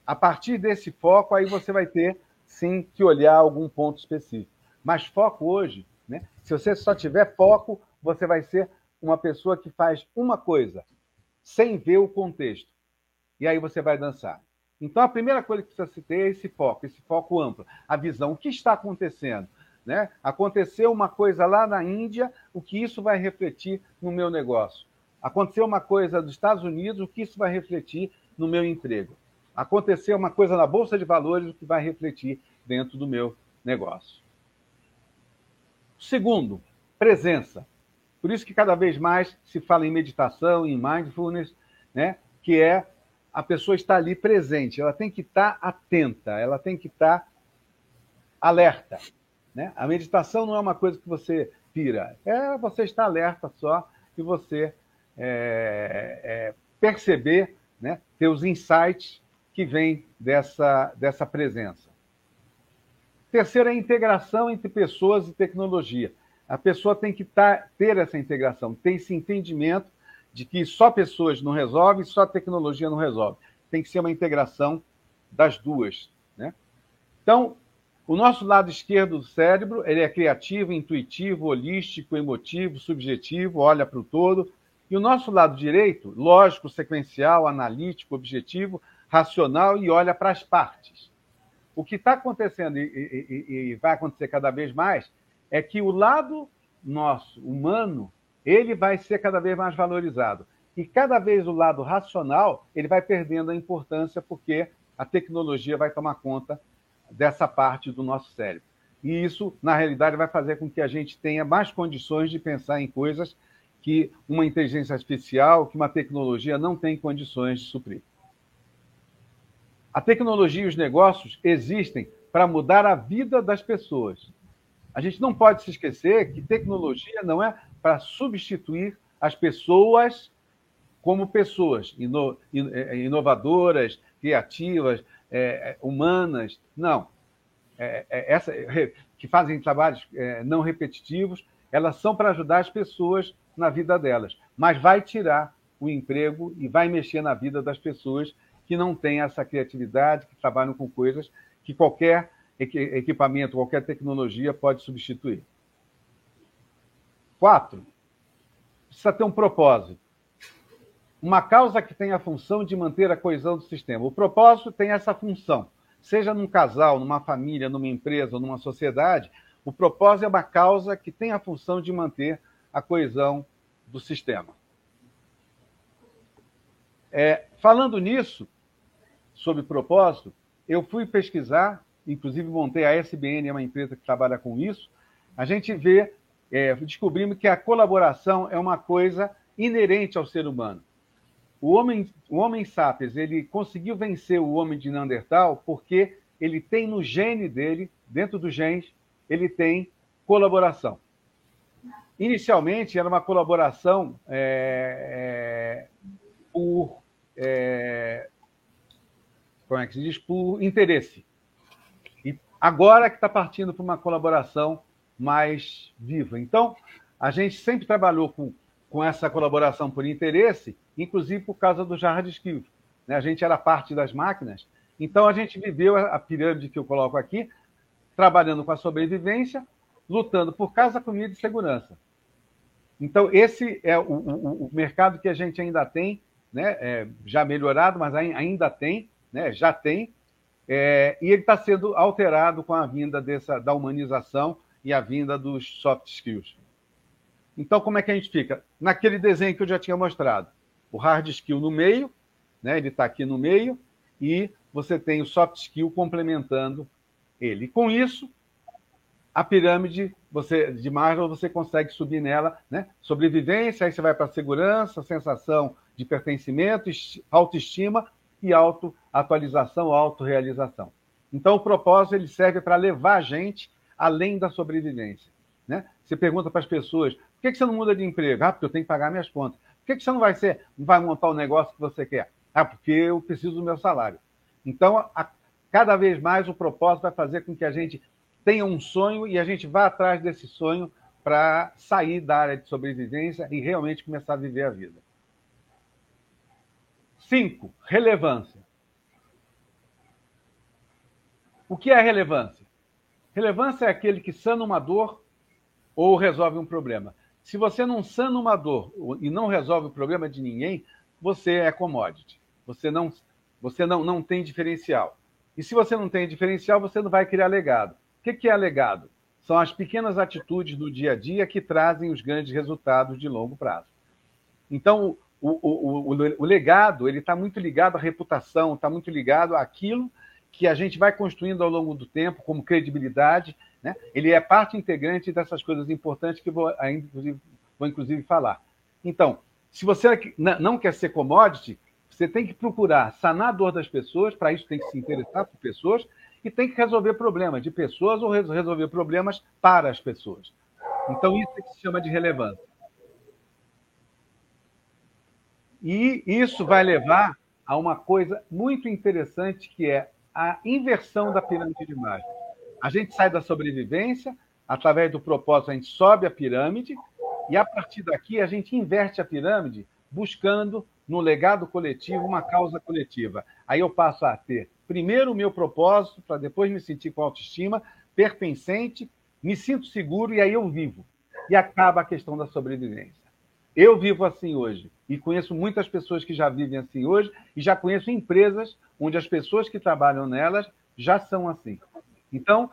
B: A partir desse foco, aí você vai ter, sim, que olhar algum ponto específico. Mas foco hoje, né? se você só tiver foco, você vai ser uma pessoa que faz uma coisa, sem ver o contexto. E aí você vai dançar. Então, a primeira coisa que precisa se ter é esse foco, esse foco amplo, a visão. O que está acontecendo? Né? Aconteceu uma coisa lá na Índia, o que isso vai refletir no meu negócio? Aconteceu uma coisa dos Estados Unidos, o que isso vai refletir no meu emprego? Aconteceu uma coisa na Bolsa de Valores, o que vai refletir dentro do meu negócio. Segundo, presença. Por isso que cada vez mais se fala em meditação, em mindfulness, né? que é a pessoa estar ali presente, ela tem que estar atenta, ela tem que estar alerta. Né? A meditação não é uma coisa que você pira, é você estar alerta só e você é, é, perceber, né, ter os insights que vêm dessa, dessa presença. Terceiro é a integração entre pessoas e tecnologia a pessoa tem que tá, ter essa integração, ter esse entendimento de que só pessoas não resolvem, só tecnologia não resolve. Tem que ser uma integração das duas. Né? Então, o nosso lado esquerdo do cérebro ele é criativo, intuitivo, holístico, emotivo, subjetivo, olha para o todo. E o nosso lado direito, lógico, sequencial, analítico, objetivo, racional e olha para as partes. O que está acontecendo e, e, e, vai acontecer cada vez mais é que o lado nosso, humano, ele vai ser cada vez mais valorizado. E cada vez o lado racional ele vai perdendo a importância porque a tecnologia vai tomar conta dessa parte do nosso cérebro. E isso, na realidade, vai fazer com que a gente tenha mais condições de pensar em coisas que uma inteligência artificial, que uma tecnologia não tem condições de suprir. A tecnologia e os negócios existem para mudar a vida das pessoas. A gente não pode se esquecer que tecnologia não é para substituir as pessoas como pessoas é, inovadoras, criativas, é, é, humanas. Não. É, é, essa, que fazem trabalhos é, não repetitivos, elas são para ajudar as pessoas na vida delas, mas vai tirar o emprego e vai mexer na vida das pessoas que não têm essa criatividade, que trabalham com coisas que qualquer equipamento, qualquer tecnologia pode substituir. Quatro, precisa ter um propósito. Uma causa que tem a função de manter a coesão do sistema. O propósito tem essa função. Seja num casal, numa família, numa empresa, numa sociedade, o propósito é uma causa que tem a função de manter a coesão do sistema. É, falando nisso, sobre propósito, eu fui pesquisar, inclusive montei a SBN, é uma empresa que trabalha com isso. A gente vê, é, descobrimos que a colaboração é uma coisa inerente ao ser humano. O homem, o homem sapiens, ele conseguiu vencer o homem de Neandertal porque ele tem no gene dele, dentro dos genes, ele tem colaboração. Inicialmente era uma colaboração é, é, por é, como é que se diz, por interesse. Agora que está partindo para uma colaboração mais viva. Então, a gente sempre trabalhou com, com essa colaboração por interesse, inclusive por causa do hard skills. Né? A gente era parte das máquinas, então a gente viveu a pirâmide que eu coloco aqui, trabalhando com a sobrevivência, lutando por casa, comida e segurança. Então, esse é o, o, o mercado que a gente ainda tem, né? É, já melhorado, mas ainda tem, né, já tem, é, e ele está sendo alterado com a vinda dessa, da humanização e a vinda dos soft skills. Então, como é que a gente fica? Naquele desenho que eu já tinha mostrado, o hard skill no meio, né, ele está aqui no meio, e você tem o soft skill complementando ele. Com isso, a pirâmide você, de Maslow, você consegue subir nela, né? Sobrevivência, aí você vai para segurança, sensação de pertencimento, autoestima, e autoatualização, autorrealização. Então, o propósito ele serve para levar a gente além da sobrevivência. Né? Você pergunta para as pessoas: por que você não muda de emprego? Ah, porque eu tenho que pagar minhas contas. Por que você não vai ser, não vai montar o negócio que você quer? Ah, porque eu preciso do meu salário. Então, a, cada vez mais o propósito vai fazer com que a gente tenha um sonho e a gente vá atrás desse sonho para sair da área de sobrevivência e realmente começar a viver a vida. Cinco, relevância. O que é relevância? Relevância é aquele que sana uma dor ou resolve um problema. Se você não sana uma dor e não resolve o problema de ninguém, você é commodity. Você não, você não, não tem diferencial. E se você não tem diferencial, você não vai criar legado. O que é legado? São as pequenas atitudes do dia a dia que trazem os grandes resultados de longo prazo. Então, o, o, o, o legado ele está muito ligado à reputação, está muito ligado àquilo que a gente vai construindo ao longo do tempo como credibilidade. Né? Ele é parte integrante dessas coisas importantes que vou, inclusive, vou inclusive falar. Então, se você não quer ser commodity, você tem que procurar sanar a dor das pessoas, para isso tem que se interessar por pessoas e tem que resolver problemas de pessoas ou resolver problemas para as pessoas. Então, isso é que se chama de relevância. E isso vai levar a uma coisa muito interessante que é a inversão da pirâmide de Maslow. A gente sai da sobrevivência, através do propósito, a gente sobe a pirâmide, e a partir daqui a gente inverte a pirâmide, buscando no legado coletivo uma causa coletiva. Aí eu passo a ter primeiro o meu propósito, para depois me sentir com autoestima, pertencente, me sinto seguro e aí eu vivo. E acaba a questão da sobrevivência. Eu vivo assim hoje E conheço muitas pessoas que já vivem assim hoje, e já conheço empresas onde as pessoas que trabalham nelas já são assim. Então,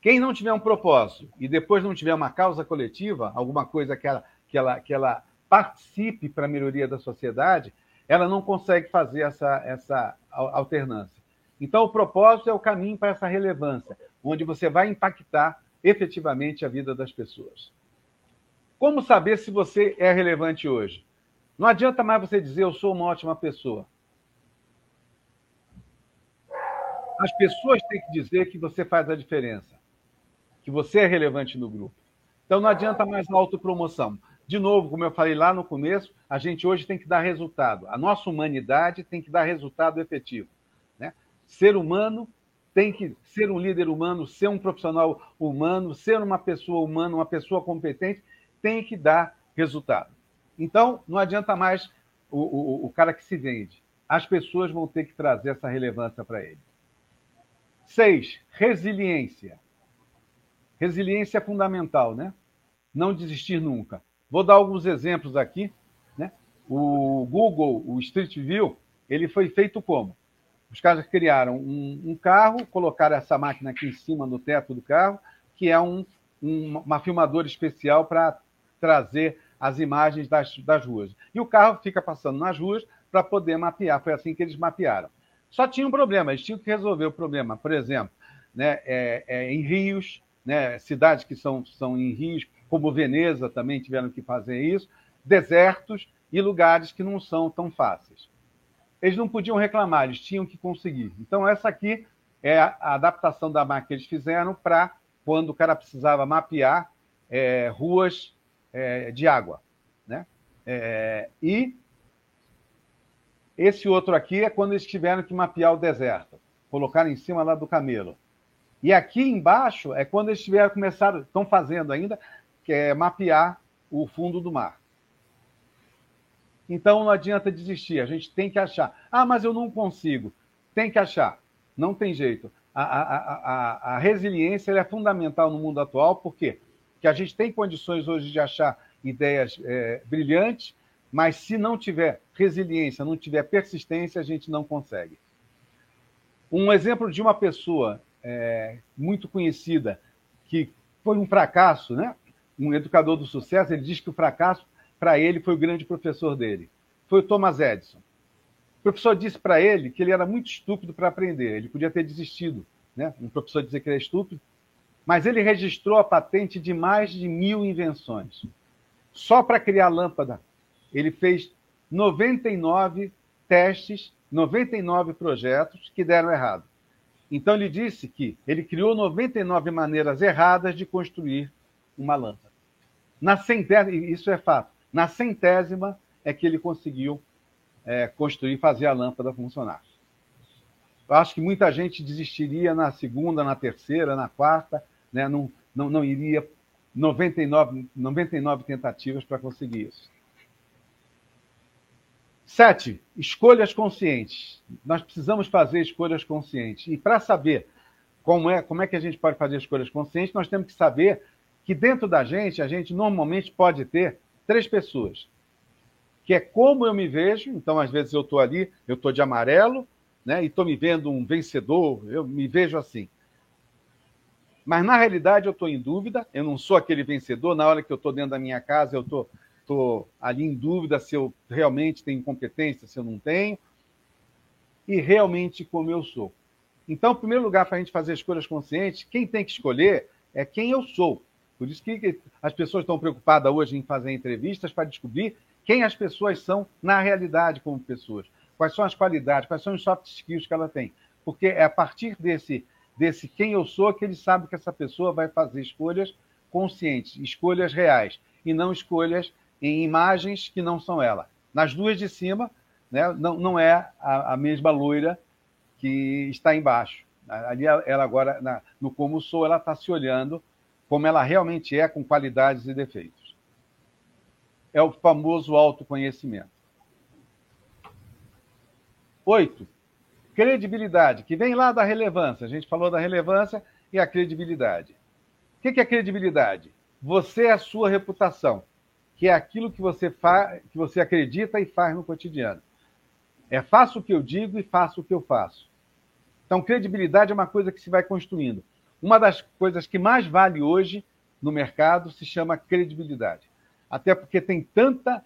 B: quem não tiver um propósito e depois não tiver uma causa coletiva, alguma coisa que ela, que ela, que ela participe para a melhoria da sociedade, ela não consegue fazer essa, essa alternância. Então, o propósito é o caminho para essa relevância, onde você vai impactar efetivamente a vida das pessoas. Como saber se você é relevante hoje? Não adianta mais você dizer eu sou uma ótima pessoa. As pessoas têm que dizer que você faz a diferença, que você é relevante no grupo. Então não adianta mais autopromoção. De novo, como eu falei lá no começo, a gente hoje tem que dar resultado. A nossa humanidade tem que dar resultado efetivo. Né? Ser humano tem que ser um líder humano, ser um profissional humano, ser uma pessoa humana, uma pessoa competente, tem que dar resultado. Então, não adianta mais o, o, o cara que se vende. As pessoas vão ter que trazer essa relevância para ele. Seis, resiliência. Resiliência é fundamental, né? Não desistir nunca. Vou dar alguns exemplos aqui. Né? O Google, o Street View, ele foi feito como? Os caras criaram um, um, carro, colocaram essa máquina aqui em cima no teto do carro, que é um, um, uma filmadora especial para trazer as imagens das, das ruas. E o carro fica passando nas ruas para poder mapear. Foi assim que eles mapearam. Só tinha um problema, eles tinham que resolver o problema. Por exemplo, né, é, é, em rios, né, cidades que são, são em rios, como Veneza também tiveram que fazer isso, desertos e lugares que não são tão fáceis eles não podiam reclamar, eles tinham que conseguir. Então, essa aqui é a adaptação da máquina que eles fizeram para quando o cara precisava mapear é, ruas é, de água. Né? É, e esse outro aqui é quando eles tiveram que mapear o deserto, colocaram em cima lá do camelo. E aqui embaixo é quando eles tiveram começaram, estão fazendo ainda, que é mapear o fundo do mar. Então não adianta desistir, a gente tem que achar. Ah, mas eu não consigo. Tem que achar, não tem jeito. A, a, a, a resiliência é fundamental no mundo atual, por quê? Porque a gente tem condições hoje de achar ideias é, brilhantes, mas se não tiver resiliência, não tiver persistência, a gente não consegue. Um exemplo de uma pessoa é, muito conhecida que foi um fracasso, né? um educador do sucesso, ele diz que o fracasso para ele, foi o grande professor dele. Foi o Thomas Edison. O professor disse para ele que ele era muito estúpido para aprender, ele podia ter desistido. Né? Um professor dizer que ele é estúpido, mas ele registrou a patente de mais de mil invenções. Só para criar a lâmpada, ele fez 99 testes, 99 projetos que deram errado. Então ele disse que ele criou 99 maneiras erradas de construir uma lâmpada. Na centésima, isso é fato. Na centésima é que ele conseguiu é, construir, fazer a lâmpada funcionar. Eu acho que muita gente desistiria na segunda, na terceira, na quarta, né? não, não, não iria 99, 99 tentativas para conseguir isso. Sete, escolhas conscientes. Nós precisamos fazer escolhas conscientes. E para saber como é, como é que a gente pode fazer escolhas conscientes, nós temos que saber que dentro da gente, a gente normalmente pode ter três pessoas, que é como eu me vejo. Então, às vezes eu estou ali, eu estou de amarelo, né? E estou me vendo um vencedor. Eu me vejo assim. Mas na realidade eu estou em dúvida. Eu não sou aquele vencedor. Na hora que eu estou dentro da minha casa, eu estou tô ali em dúvida se eu realmente tenho competência, se eu não tenho, e realmente como eu sou. Então, em primeiro lugar, para a gente fazer escolhas conscientes, quem tem que escolher é quem eu sou. Por isso que as pessoas estão preocupadas hoje em fazer entrevistas para descobrir quem as pessoas são na realidade como pessoas. Quais são as qualidades, quais são os soft skills que ela tem. Porque é a partir desse, desse quem eu sou que ele sabe que essa pessoa vai fazer escolhas conscientes, escolhas reais, e não escolhas em imagens que não são ela. Nas duas de cima, né, não, não é a, a mesma loira que está embaixo. Ali ela agora, na, no como sou, ela está se olhando como ela realmente é, com qualidades e defeitos. É o famoso autoconhecimento. Oito, credibilidade, que vem lá da relevância. A gente falou da relevância e a credibilidade. O que é credibilidade? Você é a sua reputação. que é aquilo que você, fa... que você acredita e faz no cotidiano. É faço o que eu digo e faço o que eu faço. Então, credibilidade é uma coisa que se vai construindo. Uma das coisas que mais vale hoje no mercado se chama credibilidade. Até porque tem tanta,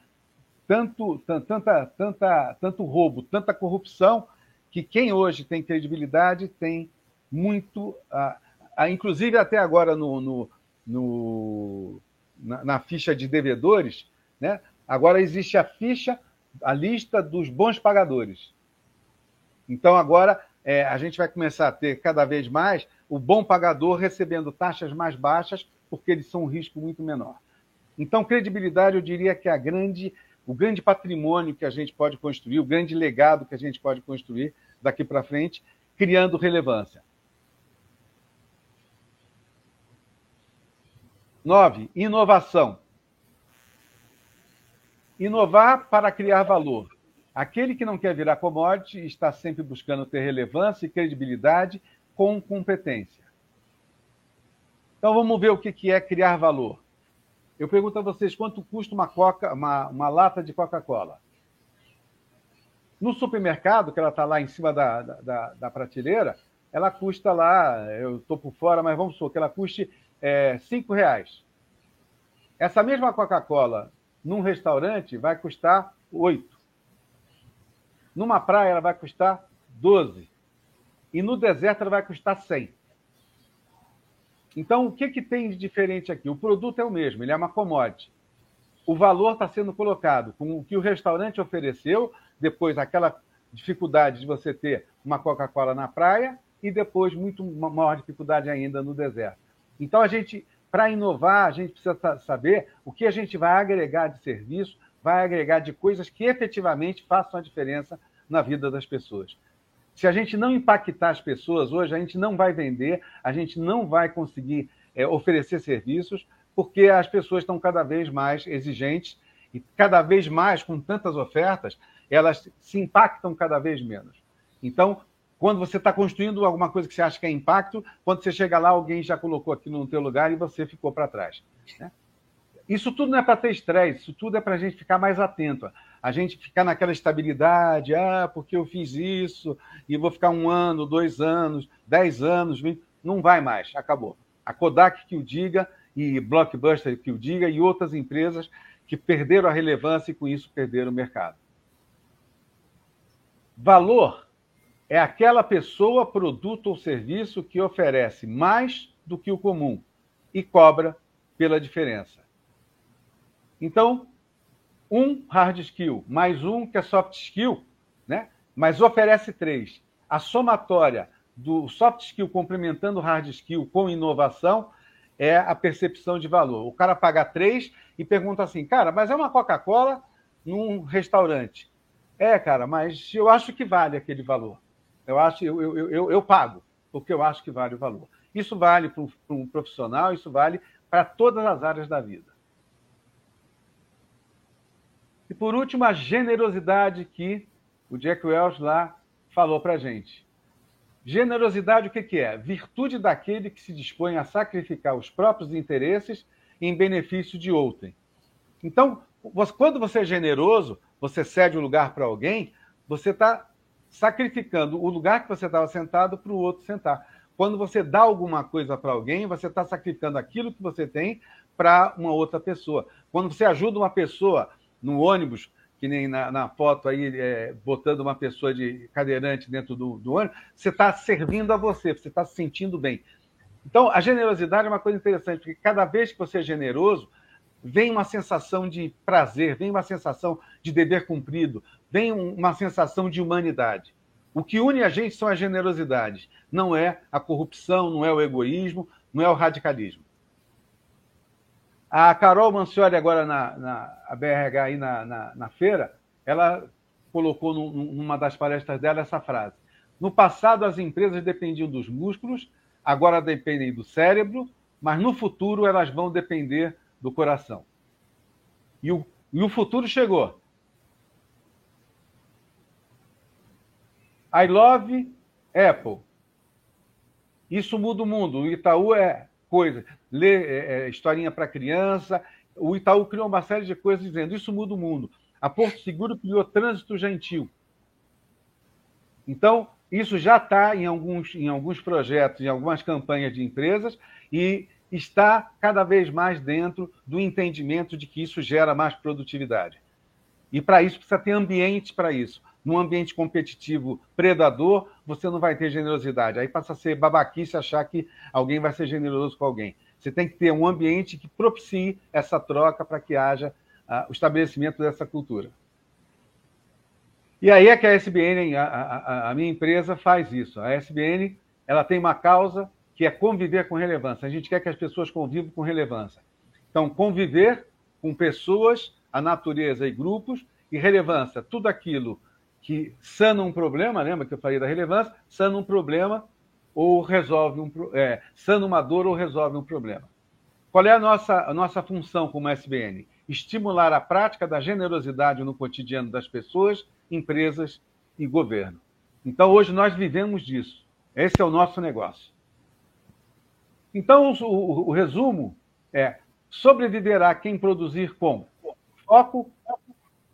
B: tanto, tanta, tanta, tanto roubo, tanta corrupção, que quem hoje tem credibilidade tem muito. Ah, ah, inclusive, até agora no, no, no na, na, ficha de devedores, né? agora existe a ficha, a lista dos bons pagadores. Então, agora é, a gente vai começar a ter cada vez mais o bom pagador recebendo taxas mais baixas, porque eles são um risco muito menor. Então, credibilidade, eu diria que é a grande, o grande patrimônio que a gente pode construir, o grande legado que a gente pode construir daqui para frente, criando relevância. Nove, inovação. Inovar para criar valor. Aquele que não quer virar commodity está sempre buscando ter relevância e credibilidade com competência. Então vamos ver o que é criar valor. Eu pergunto a vocês quanto custa uma, coca, uma, uma lata de Coca-Cola. No supermercado, que ela está lá em cima da, da, da, prateleira, ela custa lá, eu estou por fora, mas vamos supor que ela custe é, cinco reais. Essa mesma Coca-Cola, num restaurante, vai custar oito. Numa praia, ela vai custar 12. E no deserto, ela vai custar 100. Então, o que, que tem de diferente aqui? O produto é o mesmo, ele é uma commodity. O valor está sendo colocado com o que o restaurante ofereceu, depois aquela dificuldade de você ter uma Coca-Cola na praia e depois muito maior dificuldade ainda no deserto. Então, a gente, para inovar, a gente precisa saber o que a gente vai agregar de serviço vai agregar de coisas que efetivamente façam a diferença na vida das pessoas. Se a gente não impactar as pessoas hoje, a gente não vai vender, a gente não vai conseguir é, oferecer serviços, porque as pessoas estão cada vez mais exigentes e cada vez mais, com tantas ofertas, elas se impactam cada vez menos. Então, quando você está construindo alguma coisa que você acha que é impacto, quando você chega lá, alguém já colocou aquilo no teu lugar e você ficou para trás. Né? Isso tudo não é para ter estresse, isso tudo é para a gente ficar mais atento. A gente ficar naquela estabilidade, ah, porque eu fiz isso, e vou ficar um ano, dois anos, dez anos, vinte... não vai mais, acabou. A Kodak que o diga, e Blockbuster que o diga, e outras empresas que perderam a relevância e com isso perderam o mercado. Valor é aquela pessoa, produto ou serviço que oferece mais do que o comum e cobra pela diferença. Então, um hard skill mais um que é soft skill, né? mas oferece três. A somatória do soft skill complementando o hard skill com inovação é a percepção de valor. O cara paga três e pergunta assim, cara, mas é uma Coca-Cola num restaurante. É, cara, mas eu acho que vale aquele valor. Eu acho, eu, eu, eu, eu pago, porque eu acho que vale o valor. Isso vale para um profissional, isso vale para todas as áreas da vida. E por último, a generosidade que o Jack Welch lá falou para gente. Generosidade, o que, que é? Virtude daquele que se dispõe a sacrificar os próprios interesses em benefício de outrem. Então, quando você é generoso, você cede o lugar para alguém, você está sacrificando o lugar que você estava sentado para o outro sentar. Quando você dá alguma coisa para alguém, você está sacrificando aquilo que você tem para uma outra pessoa. Quando você ajuda uma pessoa no ônibus, que nem na, na foto aí, é, botando uma pessoa de cadeirante dentro do, do ônibus, você está servindo a você, você está se sentindo bem. Então, a generosidade é uma coisa interessante, porque cada vez que você é generoso, vem uma sensação de prazer, vem uma sensação de dever cumprido, vem uma sensação de humanidade. O que une a gente são as generosidades, não é a corrupção, não é o egoísmo, não é o radicalismo. A Carol Mancioli, agora na, na BRH, aí na, na, na feira, ela colocou numa das palestras dela essa frase. No passado, as empresas dependiam dos músculos, agora dependem do cérebro, mas no futuro elas vão depender do coração. E o, e o futuro chegou. I love Apple. Isso muda o mundo. O Itaú é coisa. Ler é, é, historinha para criança, o Itaú criou uma série de coisas dizendo isso muda o mundo. A Porto Seguro criou trânsito gentil. Então, isso já está em alguns, em alguns projetos, em algumas campanhas de empresas, e está cada vez mais dentro do entendimento de que isso gera mais produtividade. E para isso precisa ter ambiente para isso. Num ambiente competitivo predador, você não vai ter generosidade. Aí passa a ser babaquice achar que alguém vai ser generoso com alguém. Você tem que ter um ambiente que propicie essa troca para que haja uh, o estabelecimento dessa cultura. E aí é que a SBN, a, a, a, minha empresa, faz isso. A SBN ela tem uma causa que é conviver com relevância. A gente quer que as pessoas convivam com relevância. Então, conviver com pessoas, a natureza e grupos, e relevância, tudo aquilo que sana um problema, lembra que eu falei da relevância? Sana um problema ou resolve um é, sana uma dor ou resolve um problema. Qual é a nossa, a nossa função como SBN? Estimular a prática da generosidade no cotidiano das pessoas, empresas e governo. Então, hoje nós vivemos disso. Esse é o nosso negócio. Então, o, o, o resumo é: sobreviverá quem produzir com foco,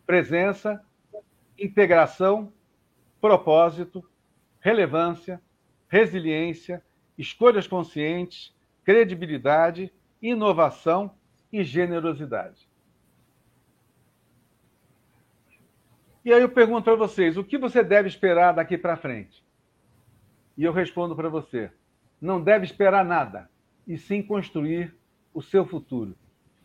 B: presença, integração, propósito, relevância, resiliência, escolhas conscientes, credibilidade, inovação e generosidade. E aí eu pergunto para vocês, o que você deve esperar daqui para frente? E eu respondo para você, não deve esperar nada, e sim construir o seu futuro.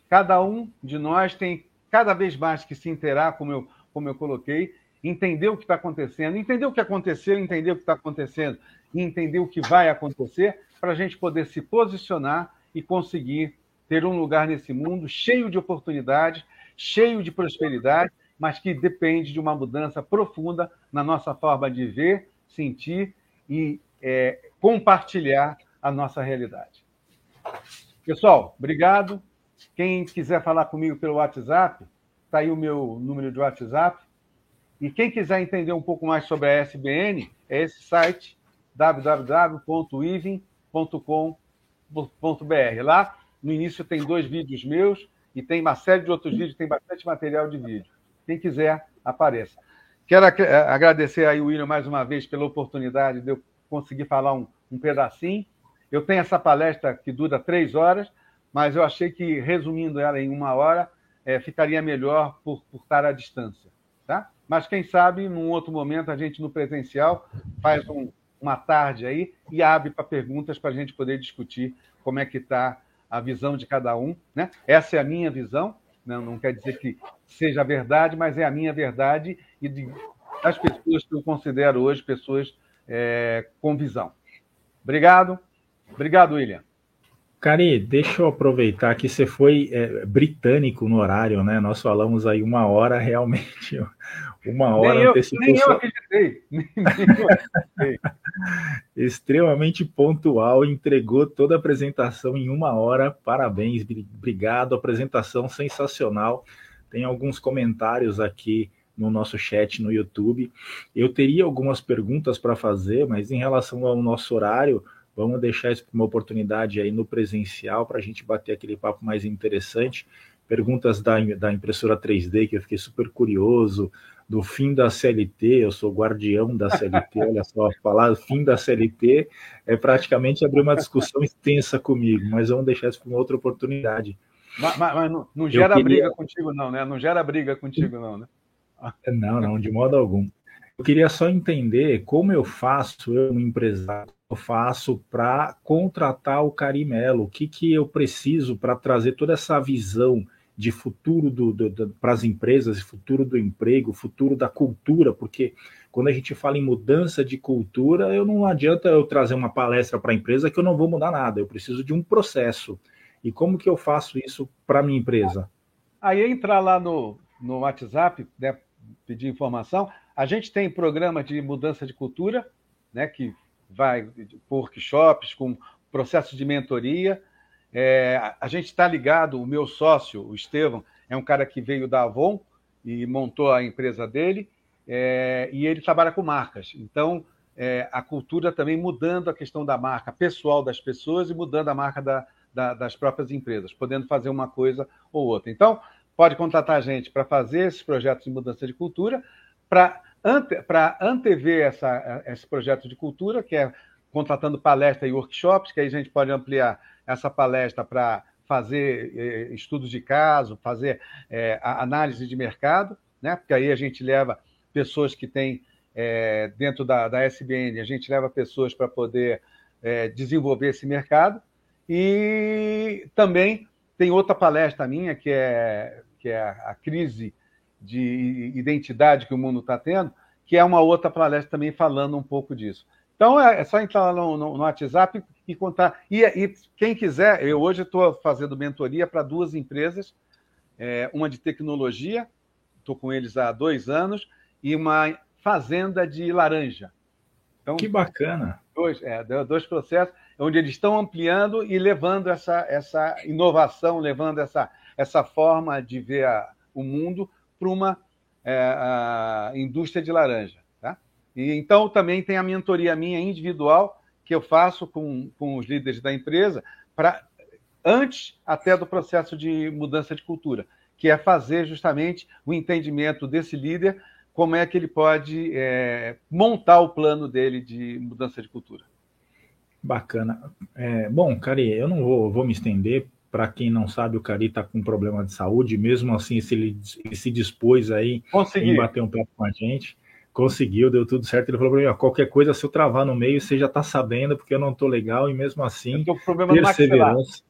B: Cada um de nós tem cada vez mais que se interar, como eu, como eu coloquei, entender o que está acontecendo, entender o que aconteceu, entender o que está acontecendo e entender o que vai acontecer, para a gente poder se posicionar e conseguir ter um lugar nesse mundo cheio de oportunidades, cheio de prosperidade, mas que depende de uma mudança profunda na nossa forma de ver, sentir e é, compartilhar a nossa realidade. Pessoal, obrigado. Quem quiser falar comigo pelo WhatsApp, está aí o meu número de WhatsApp. E quem quiser entender um pouco mais sobre a SBN, é esse site www.ivem.com.br. Lá, no início, tem dois vídeos meus e tem uma série de outros vídeos, tem bastante material de vídeo. Quem quiser, apareça. Quero eh, agradecer aí o William mais uma vez pela oportunidade de eu conseguir falar um, um pedacinho. Eu tenho essa palestra que dura três horas, mas eu achei que, resumindo ela em uma hora, é, ficaria melhor por, por estar à distância. Tá? Mas quem sabe, num outro momento, a gente no presencial faz um, uma tarde aí e abre para perguntas para a gente poder discutir como é que está a visão de cada um. Né? Essa é a minha visão, não, né? não quer dizer que seja verdade, mas é a minha verdade e de, das pessoas que eu considero hoje pessoas é, com visão. Obrigado. Obrigado, William.
A: Cari, deixa eu aproveitar que você foi é, britânico no horário, né? Nós falamos aí uma hora, realmente, uma hora
B: nem eu, nem eu acreditei. Nem, eu acreditei.
A: Extremamente pontual, entregou toda a apresentação em uma hora. Parabéns, obrigado. Apresentação sensacional. Tem alguns comentários aqui no nosso chat no YouTube. Eu teria algumas perguntas para fazer, mas em relação ao nosso horário Vamos deixar isso para uma oportunidade aí no presencial para a gente bater aquele papo mais interessante. Perguntas da, da impressora 3D, que eu fiquei super curioso, do fim da CLT, eu sou guardião da CLT, olha só, falar fim da CLT é praticamente abrir uma discussão extensa comigo, mas vamos deixar isso para uma outra oportunidade.
B: Mas, mas, mas não, não, gera queria... briga contigo, não, né? Não gera briga contigo, não, né?
A: Não, não, de modo algum. Eu queria só entender como eu faço, eu, um empresário, eu faço para contratar o Carimelo? O que, que eu preciso para trazer toda essa visão de futuro do, do, para as empresas, futuro do emprego, futuro da cultura? Porque quando a gente fala em mudança de cultura, eu não adianta eu trazer uma palestra para a empresa que eu não vou mudar nada. Eu preciso de um processo. E como que eu faço isso para minha empresa?
B: Aí entrar lá no, no WhatsApp, né, pedir informação. A gente tem programa de mudança de cultura, né, que vai por workshops, com processo de mentoria. É, a gente está ligado, o meu sócio, o Estevam, é um cara que veio da Avon e montou a empresa dele, é, e ele trabalha com marcas. Então, é, a cultura também mudando a questão da marca pessoal das pessoas e mudando a marca da, da, das próprias empresas, podendo fazer uma coisa ou outra. Então, pode contratar a gente para fazer esses projetos de mudança de cultura, para ante, antever essa, esse projeto de cultura, que é contratando palestras e workshops, que aí a gente pode ampliar essa palestra para fazer eh, estudos de caso, fazer eh, análise de mercado, né? porque aí a gente leva pessoas que têm, eh, dentro da, da SBN, a gente leva pessoas para poder eh, desenvolver esse mercado. E também tem outra palestra minha, que é, que é a crise de identidade que o mundo está tendo, que é uma outra palestra também falando um pouco disso. Então é, é só entrar lá no, no, no WhatsApp e contar. E, e, quem quiser, eu hoje estou fazendo mentoria para duas empresas, é, uma de tecnologia, estou com eles há dois anos, e uma fazenda de laranja.
A: Então, que bacana!
B: Dois, é, dois processos onde eles estão ampliando e levando essa, essa inovação, levando essa, essa forma de ver a, o mundo para uma é, indústria de laranja. Tá? E, então, também tem a mentoria minha individual, que eu faço com, com os líderes da empresa, para antes até do processo de mudança de cultura, que é fazer justamente o entendimento desse líder, como é que ele pode é, montar o plano dele de mudança de cultura.
A: Bacana. É, bom, Cari, eu não vou, vou me estender. Para quem não sabe, o Cari está com problema de saúde. Mesmo assim, se ele, ele se dispôs aí
B: Consegui.
A: em bater um papo com a gente. Conseguiu, deu tudo certo. Ele falou para mim: qualquer coisa, se eu travar no meio, você já está sabendo, porque eu não estou legal. E mesmo assim,
B: problema perseverança.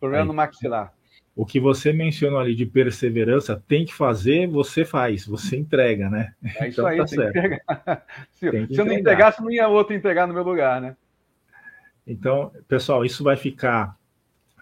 B: Problema aí, no maxilar.
A: O que você mencionou ali de perseverança, tem que fazer, você faz, você entrega, né?
B: É isso então, aí, tá tem certo. que entregar. Se, se eu não entregasse, não ia outro entregar no meu lugar, né?
A: Então, pessoal, isso vai ficar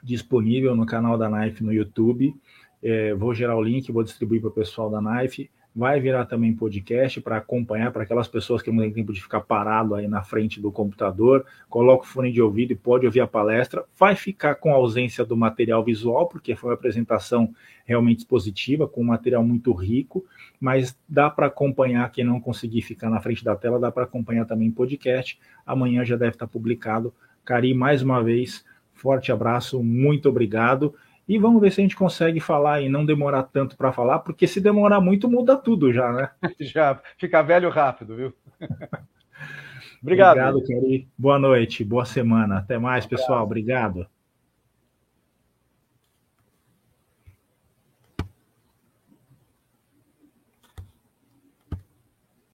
A: disponível no canal da Knife no YouTube. É, vou gerar o link, vou distribuir para o pessoal da Knife. Vai virar também podcast para acompanhar para aquelas pessoas que não têm tempo de ficar parado aí na frente do computador. Coloca o fone de ouvido e pode ouvir a palestra. Vai ficar com ausência do material visual, porque foi uma apresentação realmente expositiva, com um material muito rico, mas dá para acompanhar. Quem não conseguir ficar na frente da tela, dá para acompanhar também em podcast. Amanhã já deve estar publicado Cari, mais uma vez, forte abraço, muito obrigado. E vamos ver se a gente consegue falar e não demorar tanto para falar, porque se demorar muito, muda tudo já, né?
B: Já fica velho rápido, viu?
A: obrigado. Obrigado, Cari. Boa noite, boa semana. Até mais, pessoal. Obrigado.